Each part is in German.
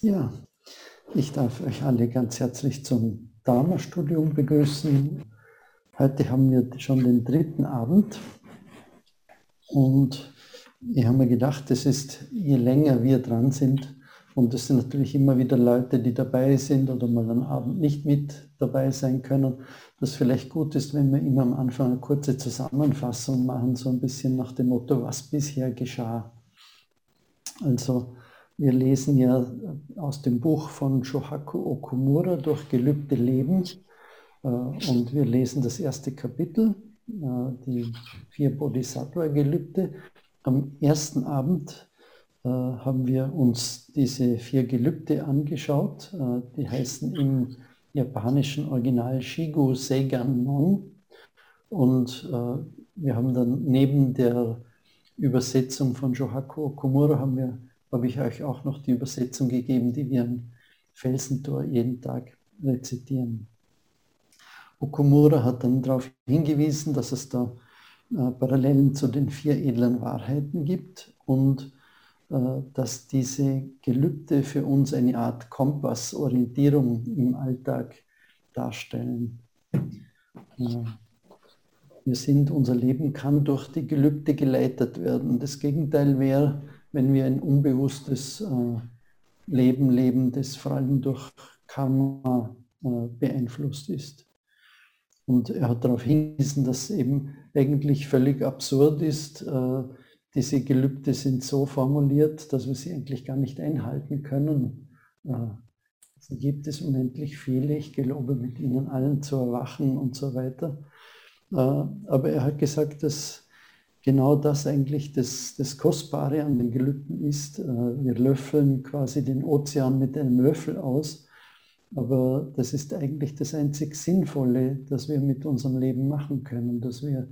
Ja, ich darf euch alle ganz herzlich zum Dharma-Studium begrüßen. Heute haben wir schon den dritten Abend und ich habe mir gedacht, es ist, je länger wir dran sind, und es sind natürlich immer wieder Leute, die dabei sind oder mal am Abend nicht mit dabei sein können, dass vielleicht gut ist, wenn wir immer am Anfang eine kurze Zusammenfassung machen, so ein bisschen nach dem Motto, was bisher geschah. Also wir lesen ja aus dem Buch von Shohaku Okumura durch gelübde Leben äh, und wir lesen das erste Kapitel, äh, die vier Bodhisattva-Gelübde. Am ersten Abend äh, haben wir uns diese vier Gelübde angeschaut. Die heißen im japanischen Original Shigu Seigan Non. Und wir haben dann neben der Übersetzung von Shohaku Okumura haben wir habe ich euch auch noch die Übersetzung gegeben, die wir am Felsentor jeden Tag rezitieren. Okumura hat dann darauf hingewiesen, dass es da äh, Parallelen zu den vier edlen Wahrheiten gibt und äh, dass diese Gelübde für uns eine Art Kompassorientierung im Alltag darstellen. Äh, wir sind, unser Leben kann durch die Gelübde geleitet werden. Das Gegenteil wäre, wenn wir ein unbewusstes äh, Leben leben, das vor allem durch Karma äh, beeinflusst ist. Und er hat darauf hingewiesen, dass eben eigentlich völlig absurd ist, äh, diese Gelübde sind so formuliert, dass wir sie eigentlich gar nicht einhalten können. Also gibt es unendlich viele, ich gelobe mit ihnen allen zu erwachen und so weiter. Aber er hat gesagt, dass genau das eigentlich das, das Kostbare an den Gelübden ist. Äh, wir löffeln quasi den Ozean mit einem Löffel aus, aber das ist eigentlich das einzig Sinnvolle, das wir mit unserem Leben machen können, dass wir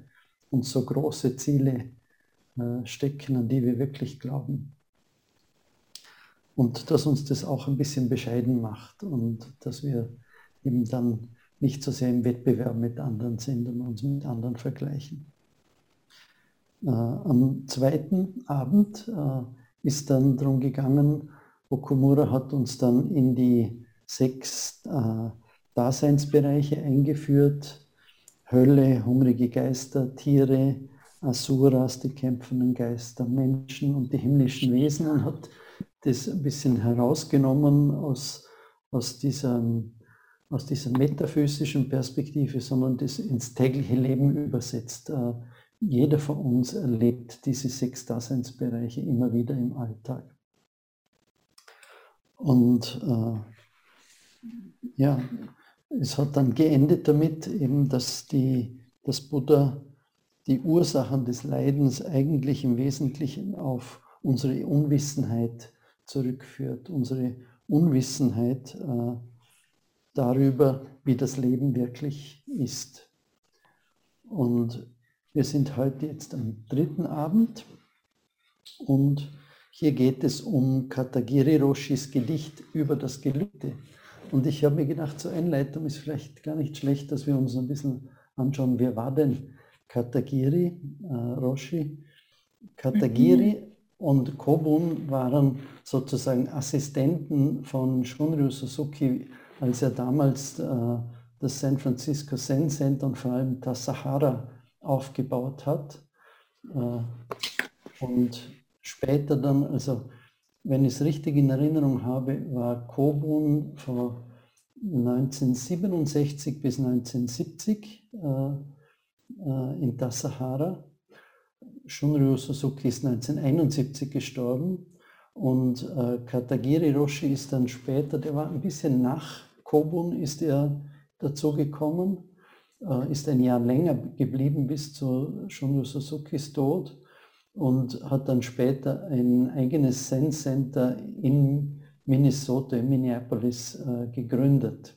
uns so große Ziele äh, stecken, an die wir wirklich glauben. Und dass uns das auch ein bisschen bescheiden macht und dass wir eben dann nicht so sehr im Wettbewerb mit anderen sind und uns mit anderen vergleichen. Äh, am zweiten Abend äh, ist dann darum gegangen, Okumura hat uns dann in die sechs äh, Daseinsbereiche eingeführt. Hölle, hungrige Geister, Tiere, Asuras, die kämpfenden Geister, Menschen und die himmlischen Wesen und hat das ein bisschen herausgenommen aus, aus, dieser, aus dieser metaphysischen Perspektive, sondern das ins tägliche Leben übersetzt. Jeder von uns erlebt diese sechs Daseinsbereiche immer wieder im Alltag. Und äh, ja, es hat dann geendet damit, eben, dass die, das Buddha die Ursachen des Leidens eigentlich im Wesentlichen auf unsere Unwissenheit zurückführt, unsere Unwissenheit äh, darüber, wie das Leben wirklich ist. Und wir sind heute jetzt am dritten Abend und hier geht es um Katagiri Roshis Gedicht über das Gelübde. Und ich habe mir gedacht, zur Einleitung ist vielleicht gar nicht schlecht, dass wir uns ein bisschen anschauen, wer war denn Katagiri äh, Roshi? Katagiri mhm. und Kobun waren sozusagen Assistenten von Shunryu Suzuki, als er damals äh, das San Francisco Zen Center und vor allem das Sahara aufgebaut hat. Äh, und später dann, also wenn ich es richtig in Erinnerung habe, war Kobun von 1967 bis 1970 äh, äh, in der Sahara. Shunryu Suzuki ist 1971 gestorben und äh, Katagiri Roshi ist dann später, der war ein bisschen nach Kobun, ist er dazu gekommen ist ein Jahr länger geblieben bis zu Shunryu Suzukis Tod und hat dann später ein eigenes Zen Center in Minnesota, in Minneapolis äh, gegründet.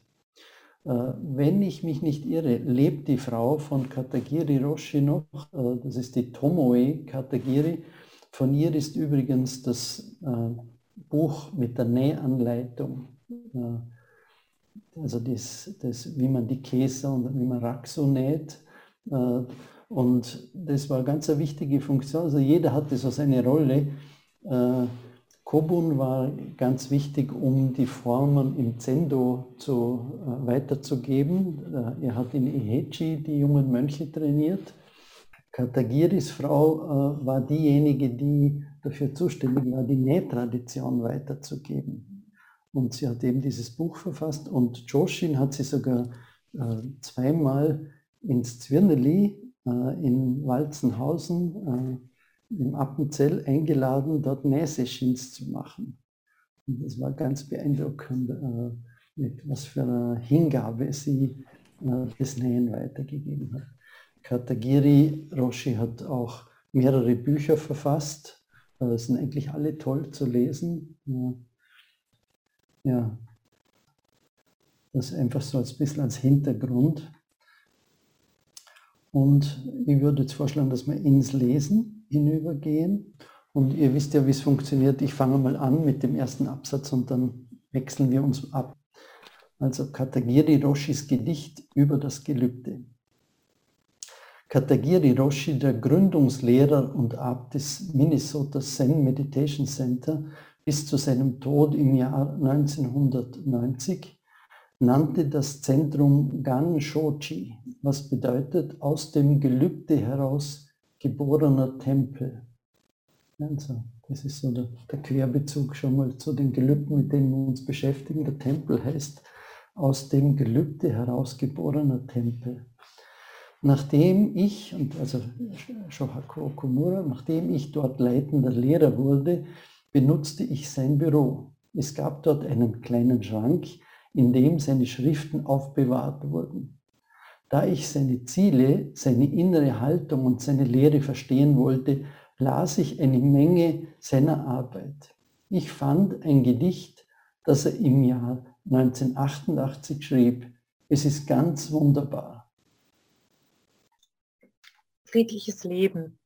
Äh, wenn ich mich nicht irre, lebt die Frau von Katagiri Roshi noch, das ist die Tomoe Katagiri. Von ihr ist übrigens das Buch mit der Nähanleitung also das, das, wie man die Käse und wie man Raxo näht. Äh, und das war eine ganz wichtige Funktion. Also jeder hatte so seine Rolle. Äh, Kobun war ganz wichtig, um die Formen im Zendo zu, äh, weiterzugeben. Äh, er hat in Ihechi die jungen Mönche trainiert. Katagiris Frau äh, war diejenige, die dafür zuständig war, die Nähtradition weiterzugeben. Und sie hat eben dieses Buch verfasst und Joshin hat sie sogar äh, zweimal ins Zwirneli äh, in Walzenhausen im Appenzell eingeladen, dort Nähsessions zu machen. Und das war ganz beeindruckend, äh, mit was für einer Hingabe sie äh, das Nähen weitergegeben hat. Katagiri Roshi hat auch mehrere Bücher verfasst. Äh, sind eigentlich alle toll zu lesen. Ja, das einfach so als bisschen als Hintergrund. Und ich würde jetzt vorschlagen, dass wir ins Lesen hinübergehen. Und ihr wisst ja, wie es funktioniert. Ich fange mal an mit dem ersten Absatz und dann wechseln wir uns ab. Also Katagiri Roshis Gedicht über das Gelübde. Katagiri Roshi, der Gründungslehrer und Abt des Minnesota Zen Meditation Center bis zu seinem Tod im Jahr 1990, nannte das Zentrum Gan was bedeutet aus dem Gelübde heraus geborener Tempel. Also, das ist so der, der Querbezug schon mal zu den Gelübden, mit denen wir uns beschäftigen. Der Tempel heißt aus dem Gelübde herausgeborener Tempel. Nachdem ich, und also Shohaku Okumura, nachdem ich dort leitender Lehrer wurde, benutzte ich sein Büro. Es gab dort einen kleinen Schrank, in dem seine Schriften aufbewahrt wurden. Da ich seine Ziele, seine innere Haltung und seine Lehre verstehen wollte, las ich eine Menge seiner Arbeit. Ich fand ein Gedicht, das er im Jahr 1988 schrieb. Es ist ganz wunderbar. Friedliches Leben.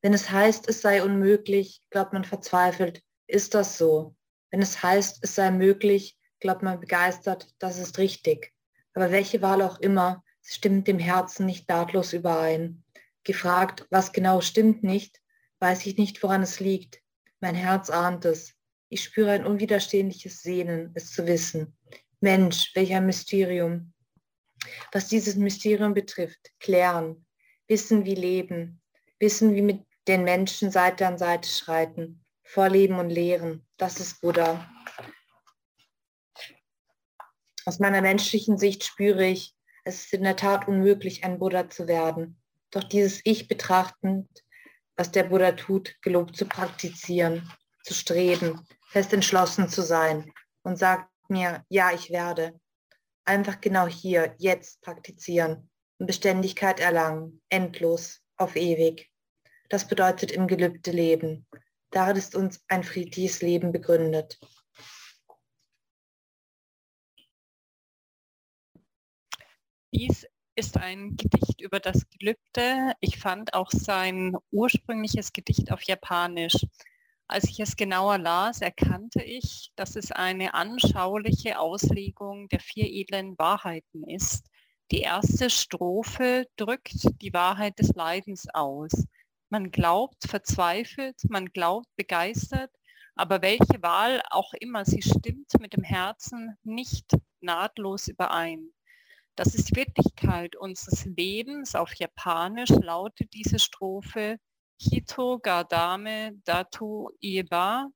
Wenn es heißt, es sei unmöglich, glaubt man verzweifelt, ist das so. Wenn es heißt, es sei möglich, glaubt man begeistert, das ist richtig. Aber welche Wahl auch immer, stimmt dem Herzen nicht nahtlos überein. Gefragt, was genau stimmt nicht, weiß ich nicht, woran es liegt. Mein Herz ahnt es. Ich spüre ein unwiderstehliches Sehnen, es zu wissen. Mensch, welch ein Mysterium. Was dieses Mysterium betrifft, klären, wissen wie leben, wissen wie mit den Menschen Seite an Seite schreiten, vorleben und lehren, das ist Buddha. Aus meiner menschlichen Sicht spüre ich, es ist in der Tat unmöglich, ein Buddha zu werden. Doch dieses Ich betrachtend, was der Buddha tut, gelobt zu praktizieren, zu streben, fest entschlossen zu sein und sagt mir, ja, ich werde. Einfach genau hier, jetzt praktizieren und Beständigkeit erlangen, endlos, auf ewig. Das bedeutet im Gelübde leben. Darin ist uns ein friedliches Leben begründet. Dies ist ein Gedicht über das Gelübde. Ich fand auch sein ursprüngliches Gedicht auf Japanisch. Als ich es genauer las, erkannte ich, dass es eine anschauliche Auslegung der vier edlen Wahrheiten ist. Die erste Strophe drückt die Wahrheit des Leidens aus. Man glaubt verzweifelt, man glaubt begeistert, aber welche Wahl auch immer, sie stimmt mit dem Herzen nicht nahtlos überein. Das ist die Wirklichkeit unseres Lebens. Auf Japanisch lautet diese Strophe Hito Gardame Datu Ieba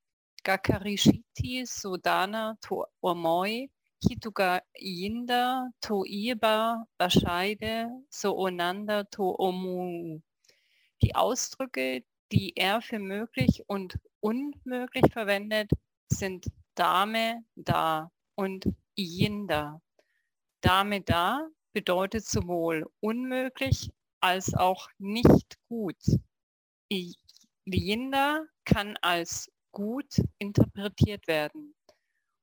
Gakarishiti Sodana To Omoi Hituga Yinda To Ieba Bascheide So Onanda To Omu. Die Ausdrücke, die er für möglich und unmöglich verwendet, sind Dame da und Yinda. Dame da bedeutet sowohl unmöglich als auch nicht gut. Linda kann als gut interpretiert werden.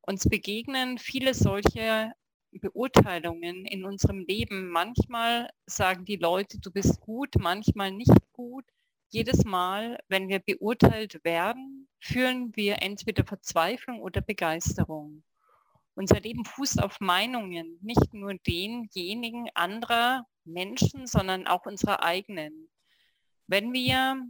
Uns begegnen viele solche Beurteilungen in unserem Leben. Manchmal sagen die Leute, du bist gut, manchmal nicht gut. Jedes Mal, wenn wir beurteilt werden, fühlen wir entweder Verzweiflung oder Begeisterung. Unser Leben fußt auf Meinungen, nicht nur denjenigen anderer Menschen, sondern auch unserer eigenen. Wenn wir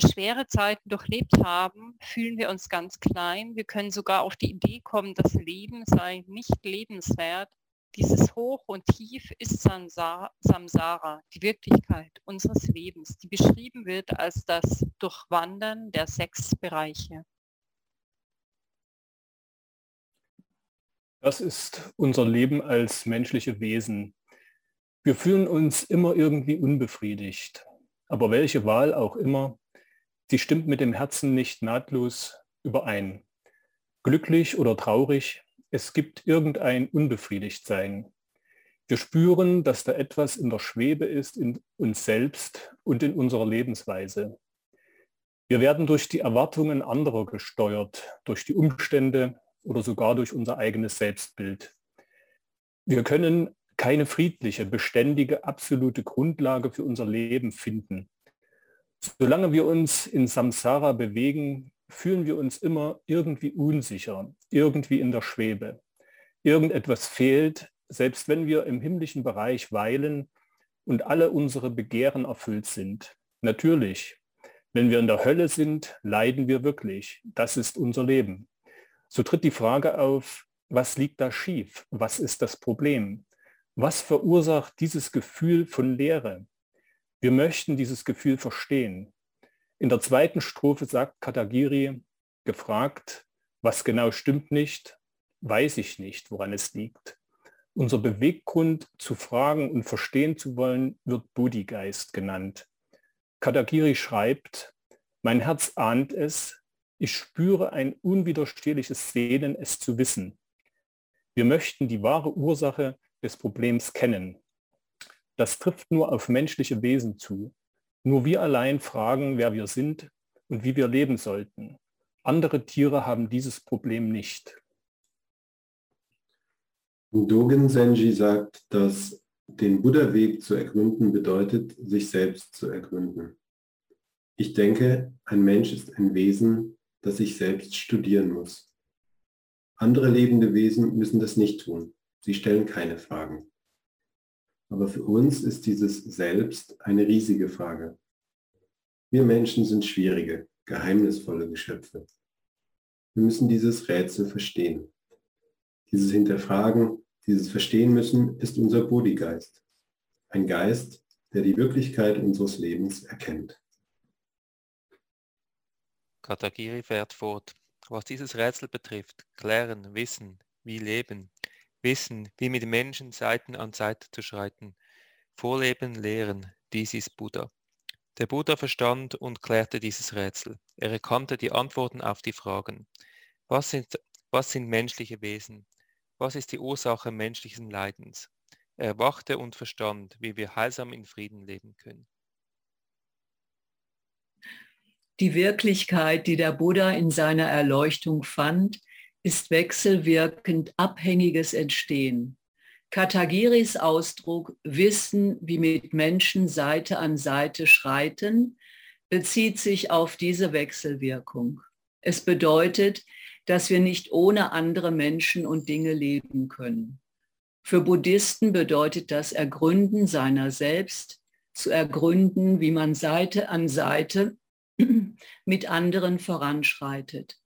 schwere Zeiten durchlebt haben, fühlen wir uns ganz klein. Wir können sogar auf die Idee kommen, das Leben sei nicht lebenswert. Dieses Hoch und Tief ist Samsara, die Wirklichkeit unseres Lebens, die beschrieben wird als das Durchwandern der sechs Bereiche. Das ist unser Leben als menschliche Wesen. Wir fühlen uns immer irgendwie unbefriedigt. Aber welche Wahl auch immer, sie stimmt mit dem Herzen nicht nahtlos überein. Glücklich oder traurig, es gibt irgendein Unbefriedigtsein. Wir spüren, dass da etwas in der Schwebe ist in uns selbst und in unserer Lebensweise. Wir werden durch die Erwartungen anderer gesteuert, durch die Umstände oder sogar durch unser eigenes Selbstbild. Wir können keine friedliche, beständige, absolute Grundlage für unser Leben finden. Solange wir uns in Samsara bewegen, fühlen wir uns immer irgendwie unsicher, irgendwie in der Schwebe. Irgendetwas fehlt, selbst wenn wir im himmlischen Bereich weilen und alle unsere Begehren erfüllt sind. Natürlich, wenn wir in der Hölle sind, leiden wir wirklich. Das ist unser Leben. So tritt die Frage auf, was liegt da schief? Was ist das Problem? Was verursacht dieses Gefühl von Leere? Wir möchten dieses Gefühl verstehen. In der zweiten Strophe sagt Katagiri, gefragt, was genau stimmt nicht, weiß ich nicht, woran es liegt. Unser Beweggrund zu fragen und verstehen zu wollen, wird Bodhigeist genannt. Katagiri schreibt, mein Herz ahnt es, ich spüre ein unwiderstehliches Sehnen, es zu wissen. Wir möchten die wahre Ursache des Problems kennen. Das trifft nur auf menschliche Wesen zu. Nur wir allein fragen, wer wir sind und wie wir leben sollten. Andere Tiere haben dieses Problem nicht. Dogen Senji sagt, dass den Buddha-Weg zu ergründen bedeutet, sich selbst zu ergründen. Ich denke, ein Mensch ist ein Wesen, das sich selbst studieren muss. Andere lebende Wesen müssen das nicht tun. Sie stellen keine Fragen. Aber für uns ist dieses Selbst eine riesige Frage. Wir Menschen sind schwierige, geheimnisvolle Geschöpfe. Wir müssen dieses Rätsel verstehen. Dieses Hinterfragen, dieses Verstehen müssen, ist unser Bodhigeist. Ein Geist, der die Wirklichkeit unseres Lebens erkennt. Katagiri fährt fort. Was dieses Rätsel betrifft, klären, wissen, wie leben, wissen, wie mit Menschen Seiten an Seite zu schreiten, vorleben, lehren, dies ist Buddha. Der Buddha verstand und klärte dieses Rätsel. Er erkannte die Antworten auf die Fragen. Was sind, was sind menschliche Wesen? Was ist die Ursache menschlichen Leidens? Er erwachte und verstand, wie wir heilsam in Frieden leben können. Die Wirklichkeit, die der Buddha in seiner Erleuchtung fand, ist wechselwirkend abhängiges Entstehen. Katagiris Ausdruck Wissen, wie mit Menschen Seite an Seite schreiten, bezieht sich auf diese Wechselwirkung. Es bedeutet, dass wir nicht ohne andere Menschen und Dinge leben können. Für Buddhisten bedeutet das Ergründen seiner selbst, zu ergründen, wie man Seite an Seite mit anderen voranschreitet.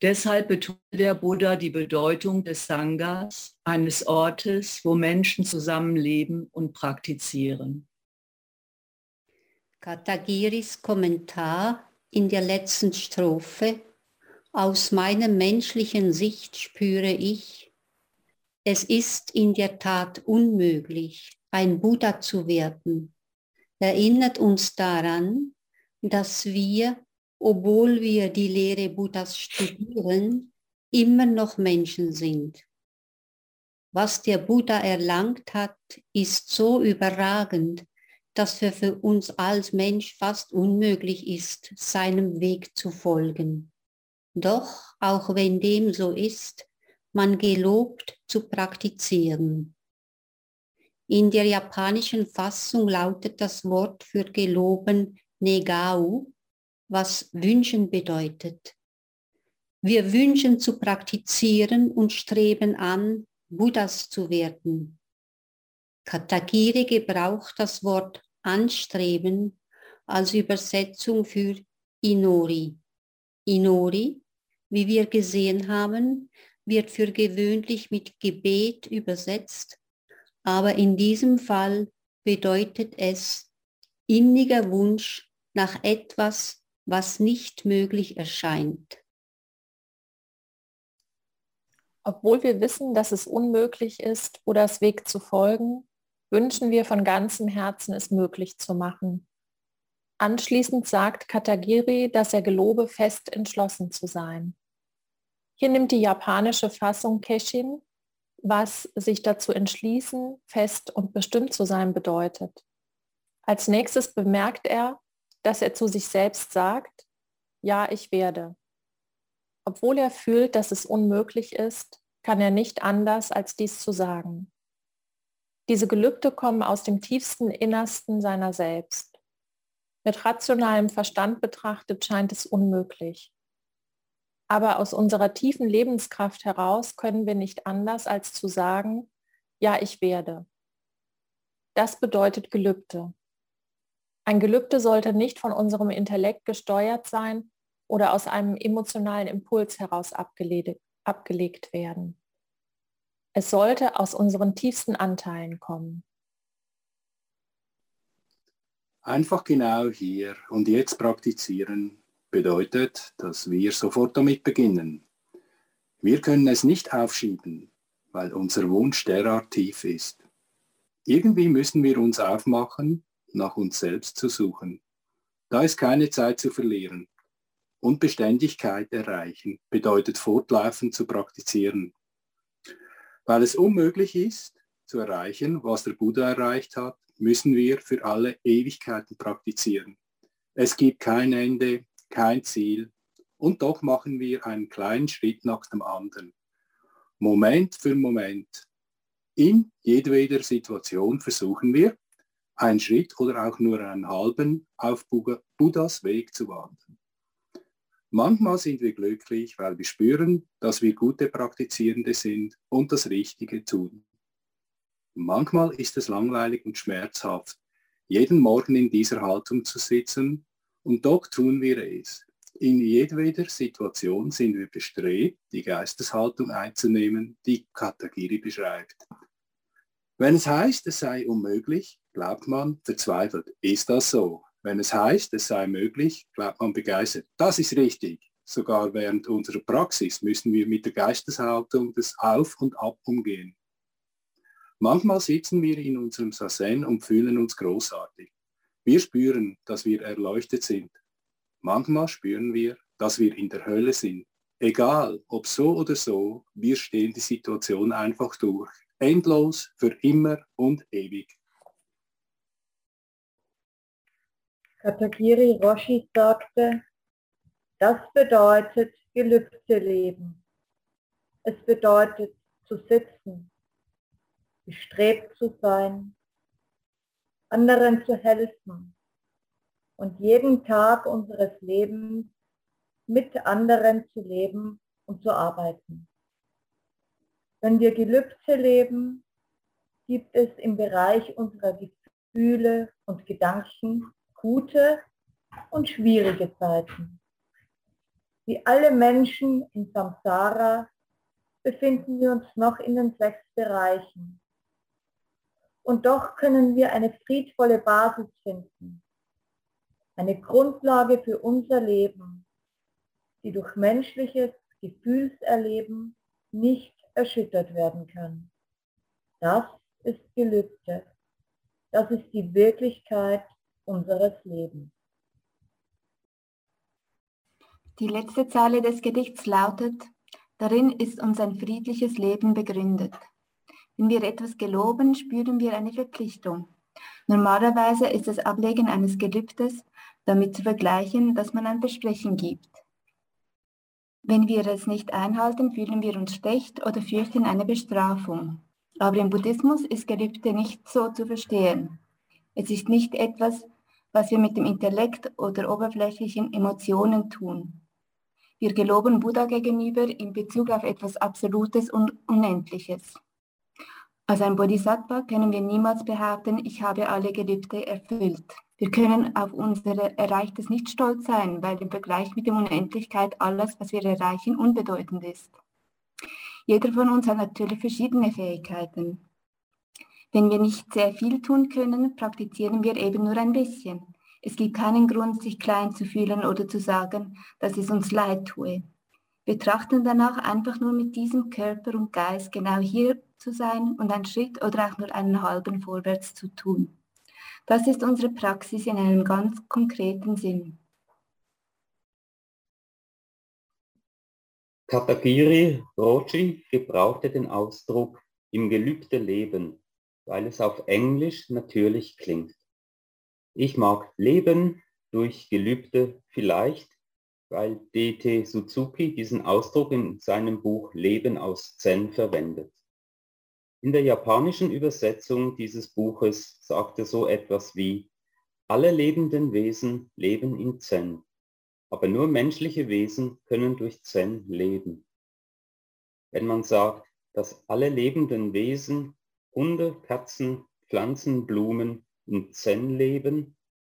Deshalb betont der Buddha die Bedeutung des Sanghas, eines Ortes, wo Menschen zusammenleben und praktizieren. Katagiris Kommentar in der letzten Strophe. Aus meiner menschlichen Sicht spüre ich, es ist in der Tat unmöglich, ein Buddha zu werden. Erinnert uns daran, dass wir, obwohl wir die Lehre Buddhas studieren, immer noch Menschen sind. Was der Buddha erlangt hat, ist so überragend, dass es für uns als Mensch fast unmöglich ist, seinem Weg zu folgen. Doch, auch wenn dem so ist, man gelobt zu praktizieren. In der japanischen Fassung lautet das Wort für geloben Negau, was wünschen bedeutet. Wir wünschen zu praktizieren und streben an, Buddhas zu werden. Katagiri gebraucht das Wort anstreben, als Übersetzung für Inori. Inori, wie wir gesehen haben, wird für gewöhnlich mit Gebet übersetzt, aber in diesem Fall bedeutet es inniger Wunsch nach etwas, was nicht möglich erscheint. Obwohl wir wissen, dass es unmöglich ist, das Weg zu folgen, wünschen wir von ganzem Herzen, es möglich zu machen. Anschließend sagt Katagiri, dass er gelobe, fest entschlossen zu sein. Hier nimmt die japanische Fassung Keshin, was sich dazu entschließen, fest und bestimmt zu sein bedeutet. Als nächstes bemerkt er, dass er zu sich selbst sagt, ja, ich werde. Obwohl er fühlt, dass es unmöglich ist, kann er nicht anders, als dies zu sagen. Diese Gelübde kommen aus dem tiefsten Innersten seiner selbst. Mit rationalem Verstand betrachtet scheint es unmöglich. Aber aus unserer tiefen Lebenskraft heraus können wir nicht anders, als zu sagen, ja, ich werde. Das bedeutet Gelübde. Ein Gelübde sollte nicht von unserem Intellekt gesteuert sein oder aus einem emotionalen Impuls heraus abgelegt, werden. Es sollte aus unseren tiefsten Anteilen kommen. Einfach genau hier und jetzt praktizieren bedeutet, dass wir sofort damit beginnen. Wir können es nicht aufschieben, weil unser Wunsch derart tief ist. Irgendwie müssen wir uns aufmachen, nach uns selbst zu suchen. Da ist keine Zeit zu verlieren. Und Beständigkeit erreichen bedeutet fortlaufend zu praktizieren. Weil es unmöglich ist, zu erreichen, was der Buddha erreicht hat, müssen wir für alle Ewigkeiten praktizieren. Es gibt kein Ende, kein Ziel und doch machen wir einen kleinen Schritt nach dem anderen. Moment für Moment. In jedweder Situation versuchen wir, einen Schritt oder auch nur einen halben auf Buddhas Weg zu wandern. Manchmal sind wir glücklich, weil wir spüren, dass wir gute Praktizierende sind und das Richtige tun. Manchmal ist es langweilig und schmerzhaft, jeden Morgen in dieser Haltung zu sitzen und doch tun wir es. In jedweder Situation sind wir bestrebt, die Geisteshaltung einzunehmen, die Katagiri beschreibt. Wenn es heißt, es sei unmöglich, glaubt man verzweifelt, ist das so? Wenn es heißt, es sei möglich, glaubt man begeistert, das ist richtig. Sogar während unserer Praxis müssen wir mit der Geisteshaltung des Auf und Ab umgehen. Manchmal sitzen wir in unserem Sazen und fühlen uns großartig. Wir spüren, dass wir erleuchtet sind. Manchmal spüren wir, dass wir in der Hölle sind. Egal, ob so oder so, wir stehen die Situation einfach durch. Endlos, für immer und ewig. Katagiri Roshi sagte, das bedeutet Gelübde leben. Es bedeutet zu sitzen, bestrebt zu sein, anderen zu helfen und jeden Tag unseres Lebens mit anderen zu leben und zu arbeiten. Wenn wir Gelübde leben, gibt es im Bereich unserer Gefühle und Gedanken gute und schwierige Zeiten. Wie alle Menschen in Samsara befinden wir uns noch in den sechs Bereichen und doch können wir eine friedvolle Basis finden, eine Grundlage für unser Leben, die durch menschliches Gefühlserleben nicht erschüttert werden kann. Das ist Gelübde. Das ist die Wirklichkeit unseres Lebens. Die letzte Zeile des Gedichts lautet, darin ist uns ein friedliches Leben begründet. Wenn wir etwas geloben, spüren wir eine Verpflichtung. Normalerweise ist das Ablegen eines Gelübdes damit zu vergleichen, dass man ein Versprechen gibt. Wenn wir es nicht einhalten, fühlen wir uns schlecht oder fürchten eine Bestrafung. Aber im Buddhismus ist Gelübde nicht so zu verstehen. Es ist nicht etwas, was wir mit dem Intellekt oder oberflächlichen Emotionen tun. Wir geloben Buddha gegenüber in Bezug auf etwas Absolutes und Unendliches. Als ein Bodhisattva können wir niemals behaupten, ich habe alle Gelübde erfüllt. Wir können auf unser Erreichtes nicht stolz sein, weil im Vergleich mit der Unendlichkeit alles, was wir erreichen, unbedeutend ist. Jeder von uns hat natürlich verschiedene Fähigkeiten. Wenn wir nicht sehr viel tun können, praktizieren wir eben nur ein bisschen. Es gibt keinen Grund, sich klein zu fühlen oder zu sagen, dass es uns leid tue. Wir trachten danach einfach nur mit diesem Körper und Geist genau hier zu sein und einen Schritt oder auch nur einen halben vorwärts zu tun. Das ist unsere Praxis in einem ganz konkreten Sinn. Katagiri Roji gebrauchte den Ausdruck im gelübde Leben, weil es auf Englisch natürlich klingt. Ich mag Leben durch Gelübde vielleicht, weil D.T. Suzuki diesen Ausdruck in seinem Buch Leben aus Zen verwendet. In der japanischen Übersetzung dieses Buches sagte so etwas wie, alle lebenden Wesen leben in Zen, aber nur menschliche Wesen können durch Zen leben. Wenn man sagt, dass alle lebenden Wesen, Hunde, Katzen, Pflanzen, Blumen in Zen leben,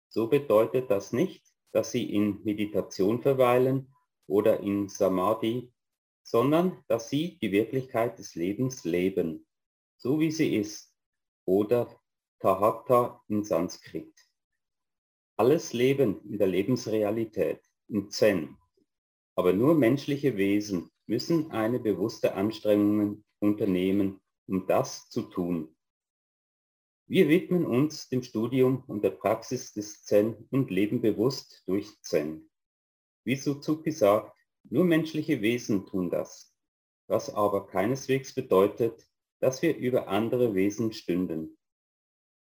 so bedeutet das nicht, dass sie in Meditation verweilen oder in Samadhi, sondern dass sie die Wirklichkeit des Lebens leben so wie sie ist, oder Tahata in Sanskrit. Alles Leben in der Lebensrealität, im Zen, aber nur menschliche Wesen müssen eine bewusste Anstrengung unternehmen, um das zu tun. Wir widmen uns dem Studium und der Praxis des Zen und leben bewusst durch Zen. Wie Suzuki sagt, nur menschliche Wesen tun das, was aber keineswegs bedeutet, dass wir über andere Wesen stünden.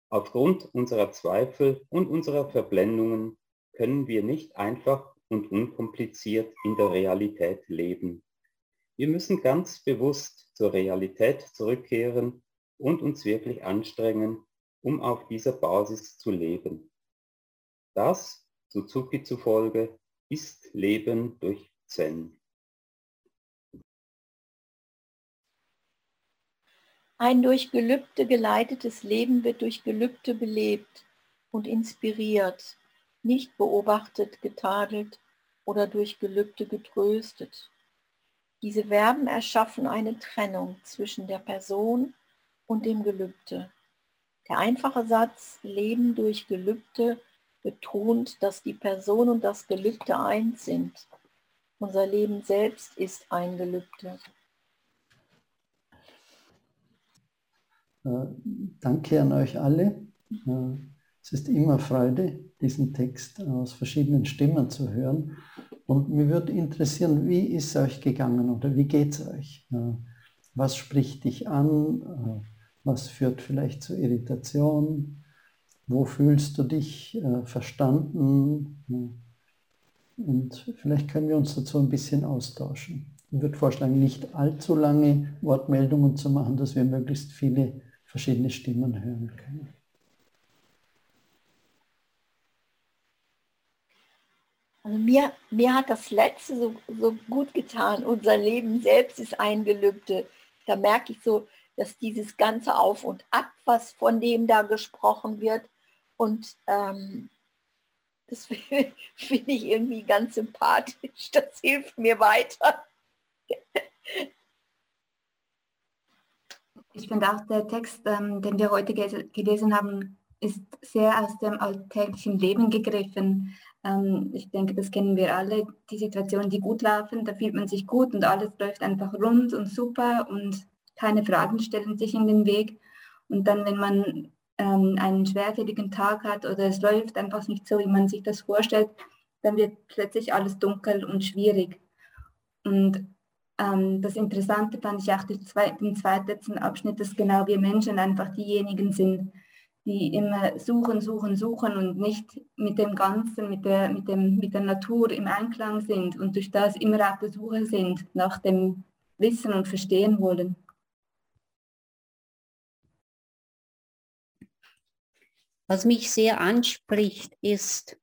Aufgrund unserer Zweifel und unserer Verblendungen können wir nicht einfach und unkompliziert in der Realität leben. Wir müssen ganz bewusst zur Realität zurückkehren und uns wirklich anstrengen, um auf dieser Basis zu leben. Das, Suzuki zufolge, ist Leben durch Zen. Ein durch Gelübde geleitetes Leben wird durch Gelübde belebt und inspiriert, nicht beobachtet, getadelt oder durch Gelübde getröstet. Diese Verben erschaffen eine Trennung zwischen der Person und dem Gelübde. Der einfache Satz Leben durch Gelübde betont, dass die Person und das Gelübde eins sind. Unser Leben selbst ist ein Gelübde. Äh, danke an euch alle. Äh, es ist immer Freude, diesen Text aus verschiedenen Stimmen zu hören. Und mir würde interessieren, wie ist es euch gegangen oder wie geht es euch? Äh, was spricht dich an? Was führt vielleicht zu Irritation? Wo fühlst du dich verstanden? Und vielleicht können wir uns dazu ein bisschen austauschen. Ich würde vorschlagen, nicht allzu lange Wortmeldungen zu machen, dass wir möglichst viele verschiedene Stimmen hören können. Also mir, mir hat das Letzte so, so gut getan. Unser Leben selbst ist ein Gelübde. Da merke ich so, dass dieses ganze Auf und Ab, was von dem da gesprochen wird, und ähm, das finde ich irgendwie ganz sympathisch. Das hilft mir weiter. Ich finde auch der Text, ähm, den wir heute gelesen haben, ist sehr aus dem alltäglichen Leben gegriffen. Ähm, ich denke, das kennen wir alle, die Situationen, die gut laufen, da fühlt man sich gut und alles läuft einfach rund und super und keine Fragen stellen sich in den Weg. Und dann, wenn man ähm, einen schwerfälligen Tag hat oder es läuft einfach nicht so, wie man sich das vorstellt, dann wird plötzlich alles dunkel und schwierig. Und ähm, das Interessante fand ich auch den zweiten, zweiten Abschnitt, dass genau wir Menschen einfach diejenigen sind, die immer suchen, suchen, suchen und nicht mit dem Ganzen, mit der, mit, dem, mit der Natur im Einklang sind und durch das immer auf der Suche sind nach dem Wissen und Verstehen wollen. Was mich sehr anspricht, ist,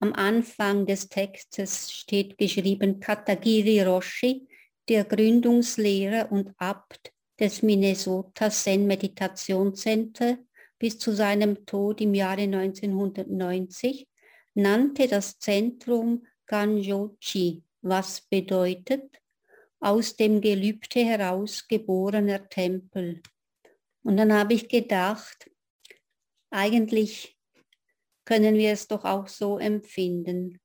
am Anfang des Textes steht geschrieben Katagiri Roshi, der Gründungslehrer und Abt des Minnesota Zen Meditation Center bis zu seinem Tod im Jahre 1990 nannte das Zentrum Ganjochi, was bedeutet aus dem Gelübde heraus geborener Tempel. Und dann habe ich gedacht, eigentlich können wir es doch auch so empfinden.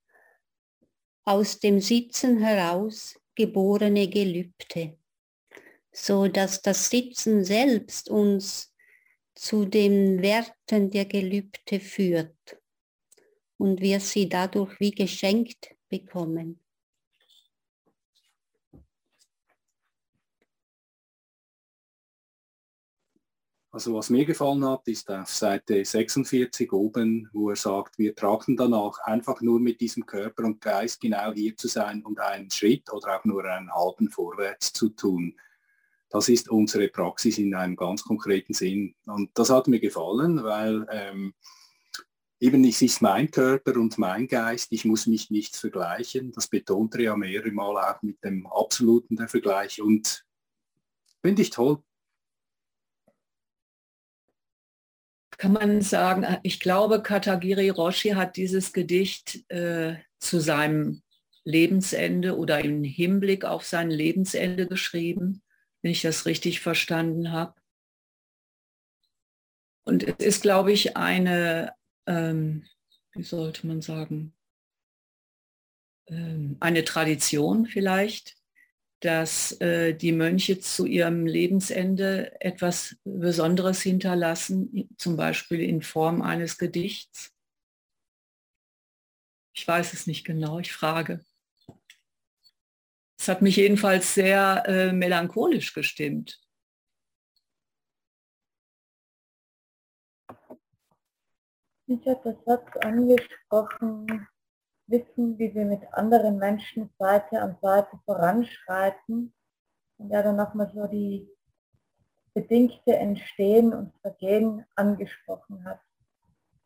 Aus dem Sitzen heraus geborene Gelübde, so dass das Sitzen selbst uns zu den Werten der Gelübde führt und wir sie dadurch wie geschenkt bekommen. Also was mir gefallen hat, ist auf Seite 46 oben, wo er sagt, wir trachten danach einfach nur mit diesem Körper und Geist genau hier zu sein und einen Schritt oder auch nur einen halben vorwärts zu tun. Das ist unsere Praxis in einem ganz konkreten Sinn. Und das hat mir gefallen, weil ähm, eben es ist mein Körper und mein Geist, ich muss mich nicht vergleichen. Das betont er ja mehrere Mal auch mit dem absoluten der Vergleich und finde ich toll. kann man sagen, ich glaube, Katagiri Roshi hat dieses Gedicht äh, zu seinem Lebensende oder im Hinblick auf sein Lebensende geschrieben, wenn ich das richtig verstanden habe. Und es ist, glaube ich, eine, ähm, wie sollte man sagen, ähm, eine Tradition vielleicht, dass äh, die Mönche zu ihrem Lebensende etwas Besonderes hinterlassen, zum Beispiel in Form eines Gedichts? Ich weiß es nicht genau, ich frage. Es hat mich jedenfalls sehr äh, melancholisch gestimmt. Mich hat das Satz angesprochen, wissen, wie wir mit anderen Menschen Seite an Seite voranschreiten und ja dann nochmal so die bedingte Entstehen und Vergehen angesprochen hat.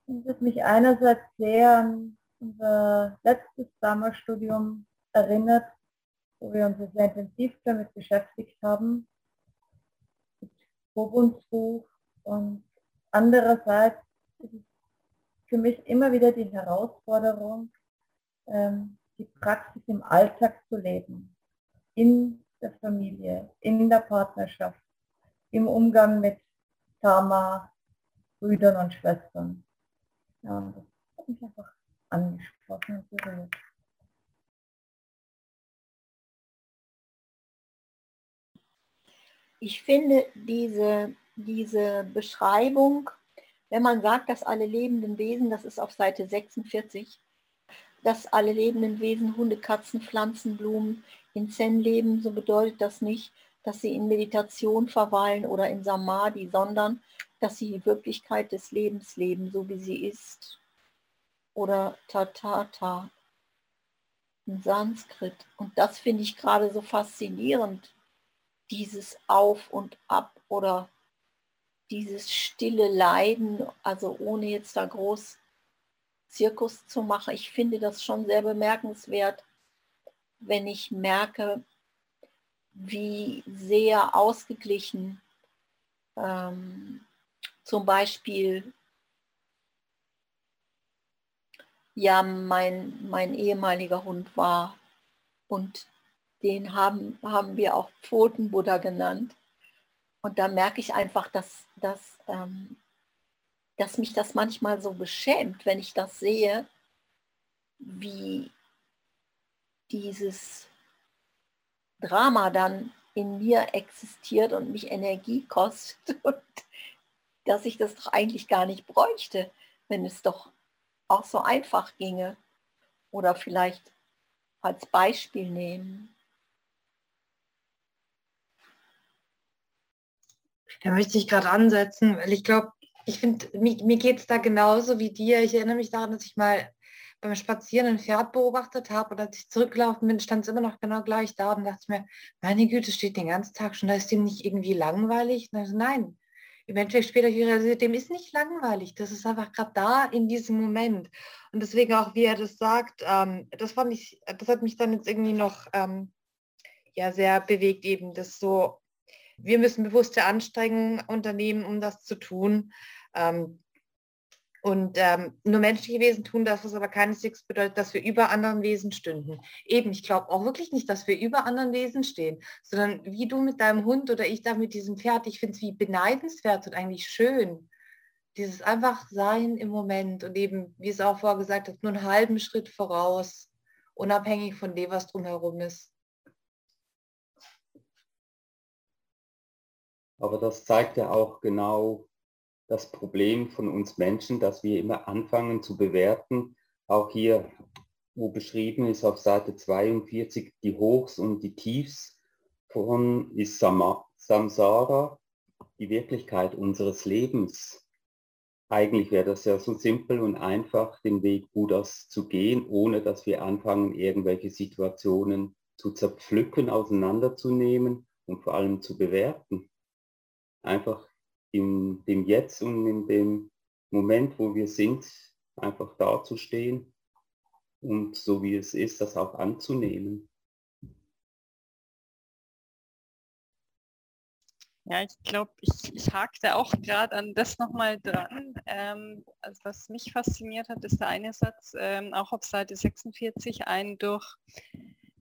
Und das mich einerseits sehr an unser letztes Sommerstudium erinnert, wo wir uns sehr intensiv damit beschäftigt haben, mit Buch und andererseits ist es für mich immer wieder die Herausforderung, ähm, die Praxis im Alltag zu leben, in der Familie, in der Partnerschaft, im Umgang mit Tama, Brüdern und Schwestern. Ja, das hat mich einfach angesprochen und berührt. Ich finde diese, diese Beschreibung, wenn man sagt, dass alle lebenden Wesen, das ist auf Seite 46, dass alle lebenden Wesen, Hunde, Katzen, Pflanzen, Blumen in Zen leben, so bedeutet das nicht, dass sie in Meditation verweilen oder in Samadhi, sondern dass sie die Wirklichkeit des Lebens leben, so wie sie ist. Oder Tatata in Sanskrit. Und das finde ich gerade so faszinierend, dieses Auf und Ab oder dieses stille Leiden, also ohne jetzt da groß Zirkus zu machen. Ich finde das schon sehr bemerkenswert, wenn ich merke, wie sehr ausgeglichen ähm, zum Beispiel ja mein, mein ehemaliger Hund war. Und den haben, haben wir auch Pfotenbuddha genannt. Und da merke ich einfach, dass, dass ähm, dass mich das manchmal so beschämt, wenn ich das sehe, wie dieses Drama dann in mir existiert und mich Energie kostet und dass ich das doch eigentlich gar nicht bräuchte, wenn es doch auch so einfach ginge. Oder vielleicht als Beispiel nehmen. Da möchte ich gerade ansetzen, weil ich glaube, ich finde, mir, mir geht es da genauso wie dir. Ich erinnere mich daran, dass ich mal beim Spazieren ein Pferd beobachtet habe und als ich zurückgelaufen bin, stand es immer noch genau gleich da und dachte mir, meine Güte, steht den ganzen Tag schon, da ist dem nicht irgendwie langweilig. Also, nein, eventuell später realisiert, dem ist nicht langweilig. Das ist einfach gerade da in diesem Moment. Und deswegen auch, wie er das sagt, ähm, das fand ich, das hat mich dann jetzt irgendwie noch ähm, ja, sehr bewegt, eben das so, wir müssen bewusste Anstrengungen unternehmen, um das zu tun. Ähm, und ähm, nur menschliche Wesen tun das, was aber keineswegs bedeutet, dass wir über anderen Wesen stünden. Eben, ich glaube auch wirklich nicht, dass wir über anderen Wesen stehen, sondern wie du mit deinem Hund oder ich da mit diesem Pferd, ich finde es wie beneidenswert und eigentlich schön. Dieses einfach Sein im Moment und eben, wie es auch vorgesagt hat, nur einen halben Schritt voraus, unabhängig von dem, was drumherum ist. Aber das zeigt ja auch genau das Problem von uns Menschen, dass wir immer anfangen zu bewerten. Auch hier, wo beschrieben ist auf Seite 42, die Hochs und die Tiefs von ist Samsara, die Wirklichkeit unseres Lebens. Eigentlich wäre das ja so simpel und einfach, den Weg Buddhas zu gehen, ohne dass wir anfangen, irgendwelche Situationen zu zerpflücken, auseinanderzunehmen und vor allem zu bewerten einfach in dem Jetzt und in dem Moment, wo wir sind, einfach dazustehen und so wie es ist, das auch anzunehmen. Ja, ich glaube, ich, ich hakte auch gerade an das nochmal dran. Ähm, also was mich fasziniert hat, ist der eine Satz, ähm, auch auf Seite 46, ein durch